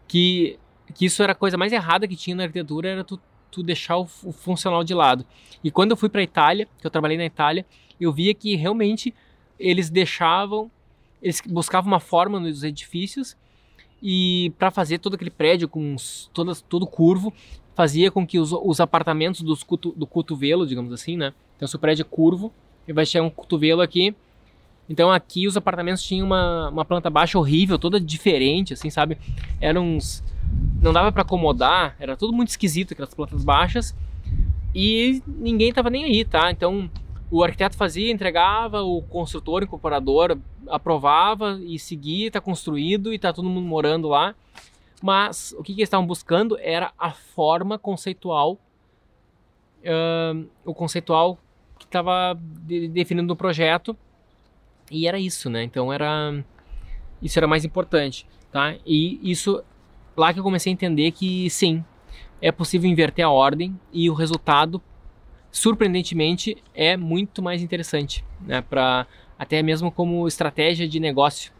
que que isso era a coisa mais errada que tinha na arquitetura era tu, tu deixar o, o funcional de lado. E quando eu fui para Itália, que eu trabalhei na Itália, eu via que realmente eles deixavam, eles buscavam uma forma nos edifícios e para fazer todo aquele prédio com todo, todo curvo, fazia com que os, os apartamentos dos cutu, do cotovelo, digamos assim, né? Então se o prédio é curvo, ele vai ter um cotovelo aqui. Então aqui os apartamentos tinham uma, uma planta baixa horrível, toda diferente, assim, sabe? Eram uns... Não dava para acomodar, era tudo muito esquisito aquelas plantas baixas. E ninguém tava nem aí, tá? Então o arquiteto fazia, entregava, o construtor, o incorporador aprovava e seguia, está construído e está todo mundo morando lá. Mas o que, que eles estavam buscando era a forma conceitual, uh, o conceitual que estava de, definindo no projeto e era isso, né? Então era isso era mais importante, tá? E isso lá que eu comecei a entender que sim, é possível inverter a ordem e o resultado surpreendentemente é muito mais interessante, né? Para até mesmo como estratégia de negócio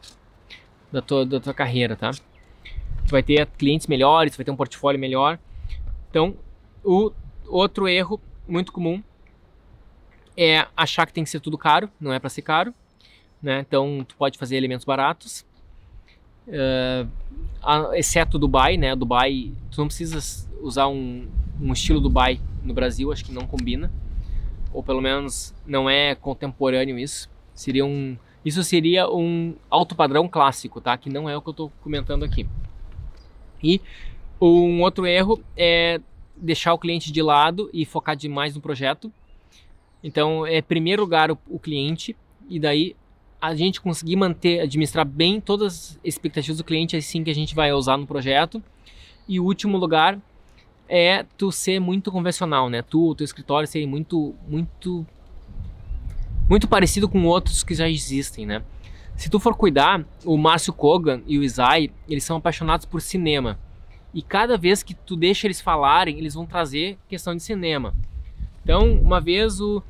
da tua, da tua carreira, tá? Tu vai ter clientes melhores, vai ter um portfólio melhor. Então, o outro erro muito comum é achar que tem que ser tudo caro, não é para ser caro, né? Então, tu pode fazer elementos baratos, uh, exceto Dubai, né? Dubai, tu não precisa usar um, um estilo Dubai no Brasil, acho que não combina. Ou pelo menos não é contemporâneo isso. Seria um, isso seria um alto padrão clássico, tá? Que não é o que eu estou comentando aqui. E um outro erro é deixar o cliente de lado e focar demais no projeto. Então, é primeiro lugar o, o cliente e daí a gente conseguir manter, administrar bem todas as expectativas do cliente, é assim que a gente vai usar no projeto. E último lugar é tu ser muito convencional, né? Tu, o teu escritório ser muito, muito, muito parecido com outros que já existem, né? Se tu for cuidar, o Márcio Kogan e o Isai, eles são apaixonados por cinema. E cada vez que tu deixa eles falarem, eles vão trazer questão de cinema. Então, uma vez o,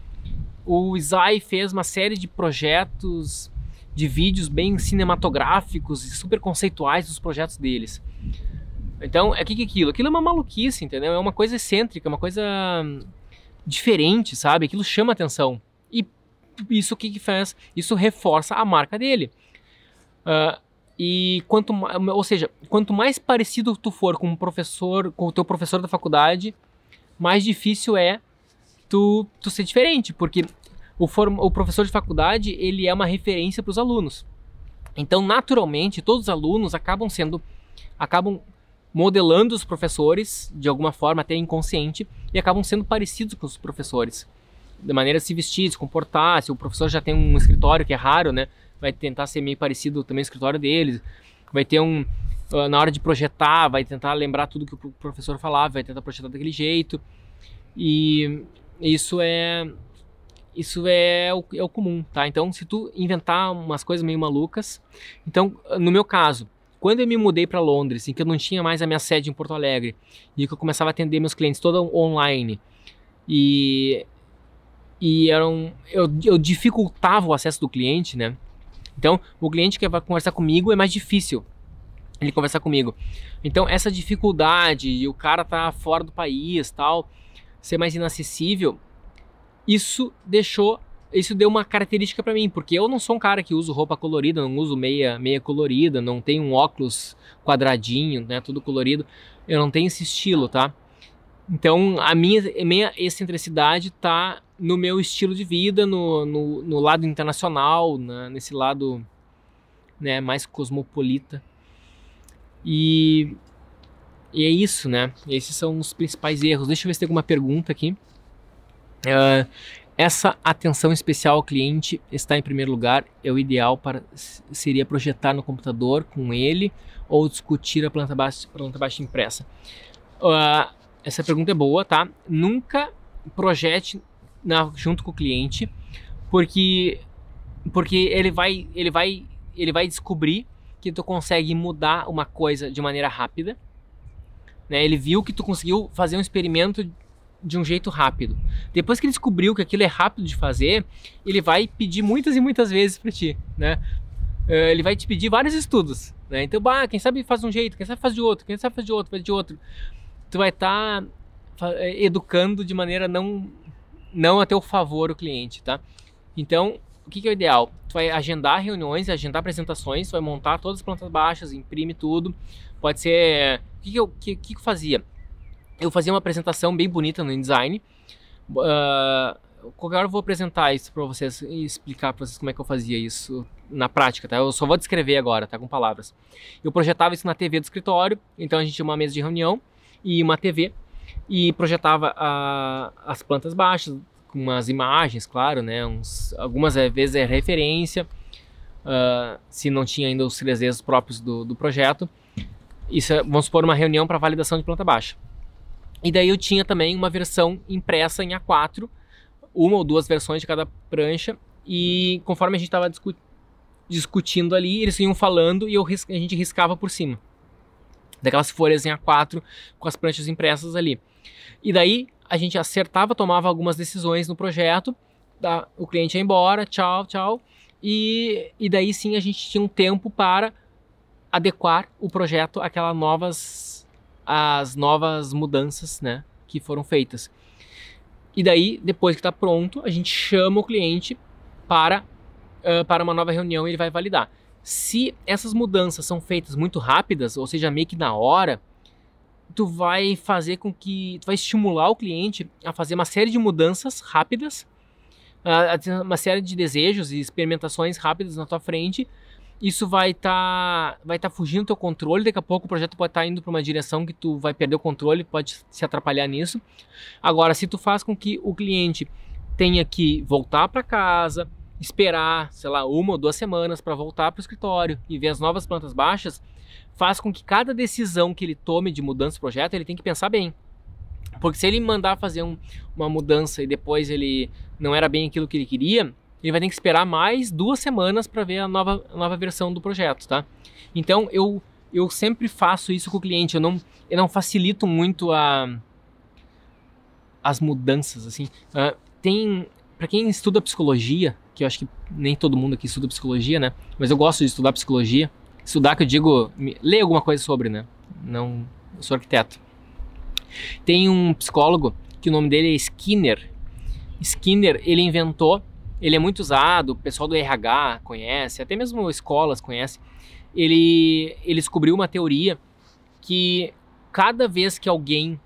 o Isai fez uma série de projetos de vídeos bem cinematográficos e super conceituais dos projetos deles. Então, é que que é aquilo? Aquilo é uma maluquice, entendeu? É uma coisa excêntrica, uma coisa diferente, sabe? Aquilo chama atenção. E isso que que faz? Isso reforça a marca dele. Uh, e quanto, ou seja, quanto mais parecido tu for com um professor, com o teu professor da faculdade, mais difícil é tu, tu ser diferente, porque o, form, o professor de faculdade ele é uma referência para os alunos. Então, naturalmente, todos os alunos acabam sendo, acabam modelando os professores de alguma forma até inconsciente e acabam sendo parecidos com os professores de maneira de se vestir, se comportar. Se o professor já tem um escritório que é raro, né, vai tentar ser meio parecido também o escritório deles. Vai ter um ah, na hora de projetar, vai tentar lembrar tudo que o professor falava, vai tentar projetar daquele jeito. E isso é isso é o, é o comum, tá? Então, se tu inventar umas coisas meio malucas, então, no meu caso, quando eu me mudei para Londres, em que eu não tinha mais a minha sede em Porto Alegre, e que eu começava a atender meus clientes todo online, e, e eram, eu, eu dificultava o acesso do cliente, né? Então, o cliente que vai conversar comigo é mais difícil ele conversar comigo. Então, essa dificuldade e o cara tá fora do país, tal, ser mais inacessível, isso deixou isso deu uma característica para mim, porque eu não sou um cara que uso roupa colorida, não uso meia, meia colorida, não tenho um óculos quadradinho, né, tudo colorido. Eu não tenho esse estilo, tá? Então, a minha, minha excentricidade está no meu estilo de vida, no, no, no lado internacional, na, nesse lado né, mais cosmopolita. E, e é isso, né? Esses são os principais erros. Deixa eu ver se tem alguma pergunta aqui. Uh, essa atenção especial ao cliente está em primeiro lugar. É o ideal para seria projetar no computador com ele ou discutir a planta baixa, planta baixa impressa. Uh, essa pergunta é boa, tá? Nunca projete na, junto com o cliente, porque porque ele vai ele vai ele vai descobrir que tu consegue mudar uma coisa de maneira rápida. Né? Ele viu que tu conseguiu fazer um experimento de um jeito rápido. Depois que ele descobriu que aquilo é rápido de fazer, ele vai pedir muitas e muitas vezes para ti, né? Eh, ele vai te pedir vários estudos, né? Então, bah, quem sabe faz um jeito, quem sabe faz de outro, quem sabe faz de outro, faz de outro. Tu vai estar tá eh, educando de maneira não não a teu favor o cliente, tá? Então, o que, que, é o ideal? Tu vai agendar reuniões, agendar apresentações, tu vai montar todas as plantas baixas, imprime tudo. Pode ser. O que, que, eu, que, que eu fazia? Eu fazia uma apresentação bem bonita no InDesign. Uh, qualquer hora eu vou apresentar isso para vocês e explicar para vocês como é que eu fazia isso na prática, tá? Eu só vou descrever agora, tá? Com palavras. Eu projetava isso na TV do escritório, então a gente tinha uma mesa de reunião e uma TV e projetava a, as plantas baixas com umas imagens, claro, né? Uns, algumas vezes é referência, uh, se não tinha ainda os 3Ds próprios do, do projeto. Isso é, vamos supor, uma reunião para validação de planta baixa. E daí eu tinha também uma versão impressa em A4, uma ou duas versões de cada prancha, e conforme a gente estava discu discutindo ali, eles iam falando e eu, a gente riscava por cima daquelas folhas em A4 com as pranchas impressas ali. E daí a gente acertava, tomava algumas decisões no projeto, tá? o cliente ia embora, tchau, tchau, e, e daí sim a gente tinha um tempo para adequar o projeto àquelas novas as novas mudanças, né, que foram feitas. E daí, depois que está pronto, a gente chama o cliente para uh, para uma nova reunião e ele vai validar. Se essas mudanças são feitas muito rápidas, ou seja, meio que na hora, tu vai fazer com que tu vai estimular o cliente a fazer uma série de mudanças rápidas, uma série de desejos e experimentações rápidas na tua frente. Isso vai estar tá, vai tá fugindo do teu controle, daqui a pouco o projeto pode estar tá indo para uma direção que tu vai perder o controle, pode se atrapalhar nisso. Agora, se tu faz com que o cliente tenha que voltar para casa, esperar, sei lá, uma ou duas semanas para voltar para o escritório e ver as novas plantas baixas, faz com que cada decisão que ele tome de mudança do projeto, ele tem que pensar bem. Porque se ele mandar fazer um, uma mudança e depois ele não era bem aquilo que ele queria, ele vai ter que esperar mais duas semanas para ver a nova, a nova versão do projeto, tá? Então eu, eu sempre faço isso com o cliente, eu não, eu não facilito muito a, as mudanças, assim. Uh, tem, para quem estuda psicologia, que eu acho que nem todo mundo aqui estuda psicologia, né? Mas eu gosto de estudar psicologia. Estudar que eu digo, ler alguma coisa sobre, né? Não, eu sou arquiteto. Tem um psicólogo que o nome dele é Skinner. Skinner, ele inventou, ele é muito usado, o pessoal do RH conhece, até mesmo escolas conhecem. Ele, ele descobriu uma teoria que cada vez que alguém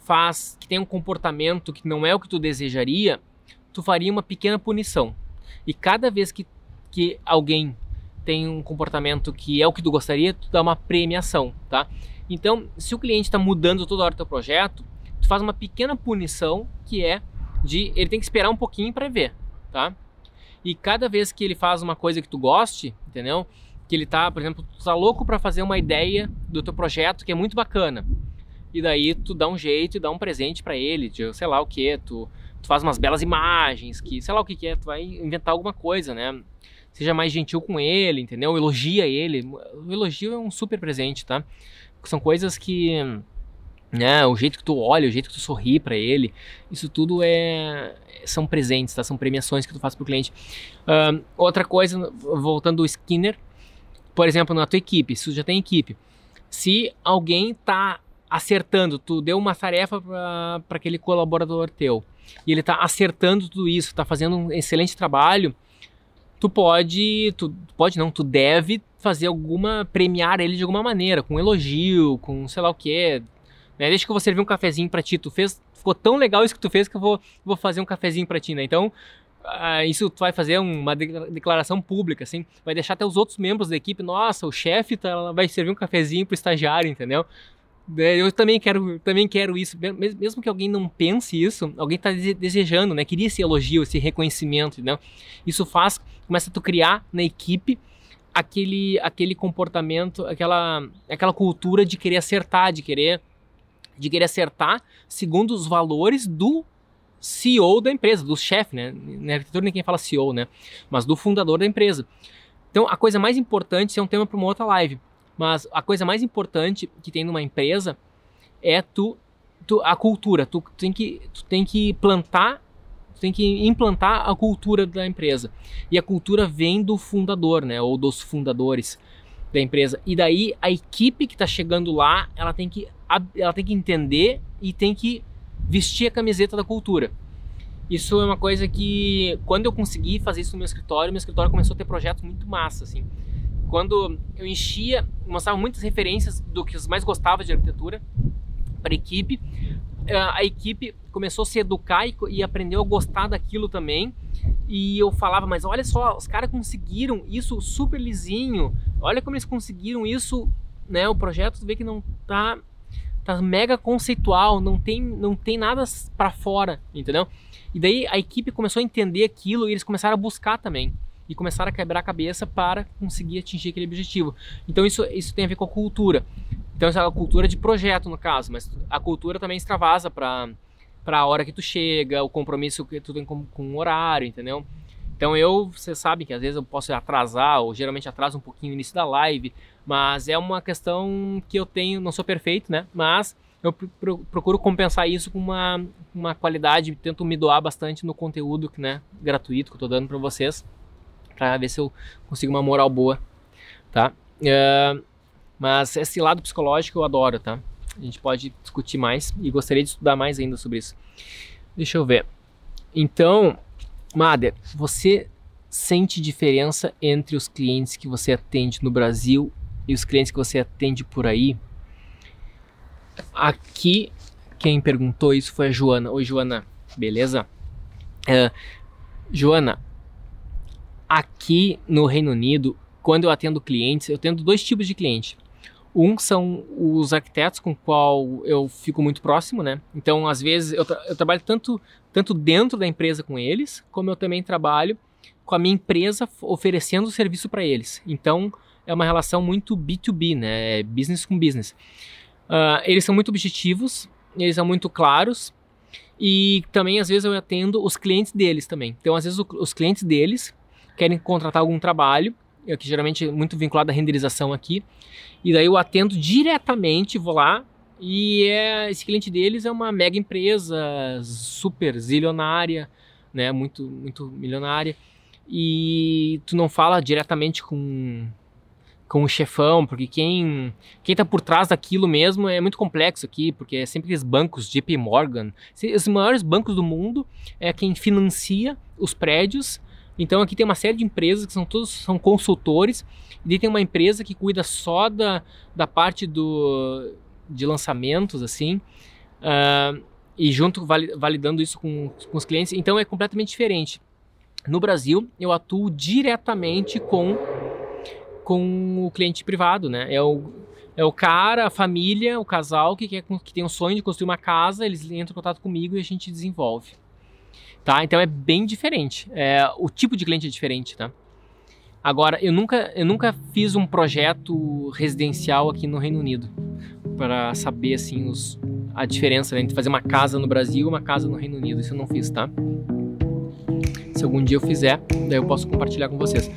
faz, que tem um comportamento que não é o que tu desejaria, tu faria uma pequena punição. E cada vez que, que alguém tem um comportamento que é o que tu gostaria, tu dá uma premiação, tá? Então, se o cliente está mudando toda hora o teu projeto, tu faz uma pequena punição que é de ele tem que esperar um pouquinho para ver, tá? E cada vez que ele faz uma coisa que tu goste, entendeu? Que ele tá, por exemplo, tu tá louco para fazer uma ideia do teu projeto que é muito bacana. E daí tu dá um jeito e dá um presente para ele, de sei lá o que, tu, tu faz umas belas imagens, que sei lá o que, que é, tu vai inventar alguma coisa, né? seja mais gentil com ele, entendeu? Elogia ele. O elogio é um super presente, tá? São coisas que, né, o jeito que tu olha, o jeito que tu sorri para ele, isso tudo é são presentes, tá? São premiações que tu faz pro cliente. Uh, outra coisa, voltando do Skinner, por exemplo, na tua equipe, se tu já tem equipe, se alguém tá acertando, tu deu uma tarefa para aquele colaborador teu, e ele tá acertando tudo isso, tá fazendo um excelente trabalho, tu pode, tu pode não, tu deve fazer alguma, premiar ele de alguma maneira, com elogio, com sei lá o que, Né? Deixa que eu vou servir um cafezinho para ti. Tu fez, ficou tão legal isso que tu fez que eu vou, vou fazer um cafezinho para ti, né? Então, uh, isso tu vai fazer uma declaração pública, assim, vai deixar até os outros membros da equipe, nossa, o chefe tá, vai servir um cafezinho pro estagiário, entendeu? Eu também quero, também quero isso. Mesmo que alguém não pense isso, alguém está desejando, né? Queria esse elogio, esse reconhecimento, né? Isso faz, começa a tu criar na equipe aquele, aquele comportamento, aquela, aquela cultura de querer acertar, de querer, de querer acertar segundo os valores do CEO da empresa, do chefe, né? Na arquitetura ninguém fala CEO, né? Mas do fundador da empresa. Então, a coisa mais importante, isso é um tema para uma outra live mas a coisa mais importante que tem numa empresa é tu, tu a cultura. Tu, tu, tem que, tu tem que plantar, tu tem que implantar a cultura da empresa. E a cultura vem do fundador, né? Ou dos fundadores da empresa. E daí a equipe que está chegando lá, ela tem que ela tem que entender e tem que vestir a camiseta da cultura. Isso é uma coisa que quando eu consegui fazer isso no meu escritório, meu escritório começou a ter projetos muito massa assim quando eu enchia, mostrava muitas referências do que os mais gostava de arquitetura para a equipe, a equipe começou a se educar e, e aprendeu a gostar daquilo também. E eu falava, mas olha só, os caras conseguiram isso super lisinho. Olha como eles conseguiram isso, né? O projeto, vê que não tá tá mega conceitual, não tem não tem nada para fora, entendeu? E daí a equipe começou a entender aquilo e eles começaram a buscar também e começar a quebrar a cabeça para conseguir atingir aquele objetivo. Então isso, isso tem a ver com a cultura. Então essa é a cultura de projeto no caso, mas a cultura também extravasa para para a hora que tu chega, o compromisso que tu tem com, com o horário, entendeu? Então eu, você sabe que às vezes eu posso atrasar, ou geralmente atraso um pouquinho o início da live, mas é uma questão que eu tenho, não sou perfeito, né? Mas eu procuro compensar isso com uma, uma qualidade, tento me doar bastante no conteúdo né, gratuito que eu estou dando para vocês para ver se eu consigo uma moral boa, tá? Uh, mas esse lado psicológico eu adoro, tá? A gente pode discutir mais e gostaria de estudar mais ainda sobre isso. Deixa eu ver. Então, Mader, você sente diferença entre os clientes que você atende no Brasil e os clientes que você atende por aí? Aqui, quem perguntou isso foi a Joana. Oi, Joana, beleza? Uh, Joana, Aqui no Reino Unido, quando eu atendo clientes, eu atendo dois tipos de cliente. Um são os arquitetos com qual eu fico muito próximo, né? Então, às vezes, eu, tra eu trabalho tanto, tanto dentro da empresa com eles, como eu também trabalho com a minha empresa oferecendo serviço para eles. Então, é uma relação muito B2B, né? É business com business. Uh, eles são muito objetivos, eles são muito claros e também, às vezes, eu atendo os clientes deles também. Então, às vezes, o, os clientes deles querem contratar algum trabalho, que geralmente é muito vinculado à renderização aqui, e daí eu atendo diretamente, vou lá, e é, esse cliente deles é uma mega empresa, super zilionária, né, muito, muito milionária, e tu não fala diretamente com com o chefão, porque quem quem tá por trás daquilo mesmo é muito complexo aqui, porque é sempre aqueles bancos, JP Morgan, os maiores bancos do mundo é quem financia os prédios então aqui tem uma série de empresas que são todos são consultores e tem uma empresa que cuida só da, da parte do, de lançamentos assim uh, e junto validando isso com, com os clientes. Então é completamente diferente. No Brasil eu atuo diretamente com com o cliente privado, né? É o, é o cara, a família, o casal que, quer, que tem o sonho de construir uma casa, eles entram em contato comigo e a gente desenvolve tá? Então é bem diferente. É, o tipo de cliente é diferente, tá? Agora, eu nunca, eu nunca fiz um projeto residencial aqui no Reino Unido para saber assim os, a diferença né, entre fazer uma casa no Brasil e uma casa no Reino Unido. Isso eu não fiz, tá? Se algum dia eu fizer, daí eu posso compartilhar com vocês.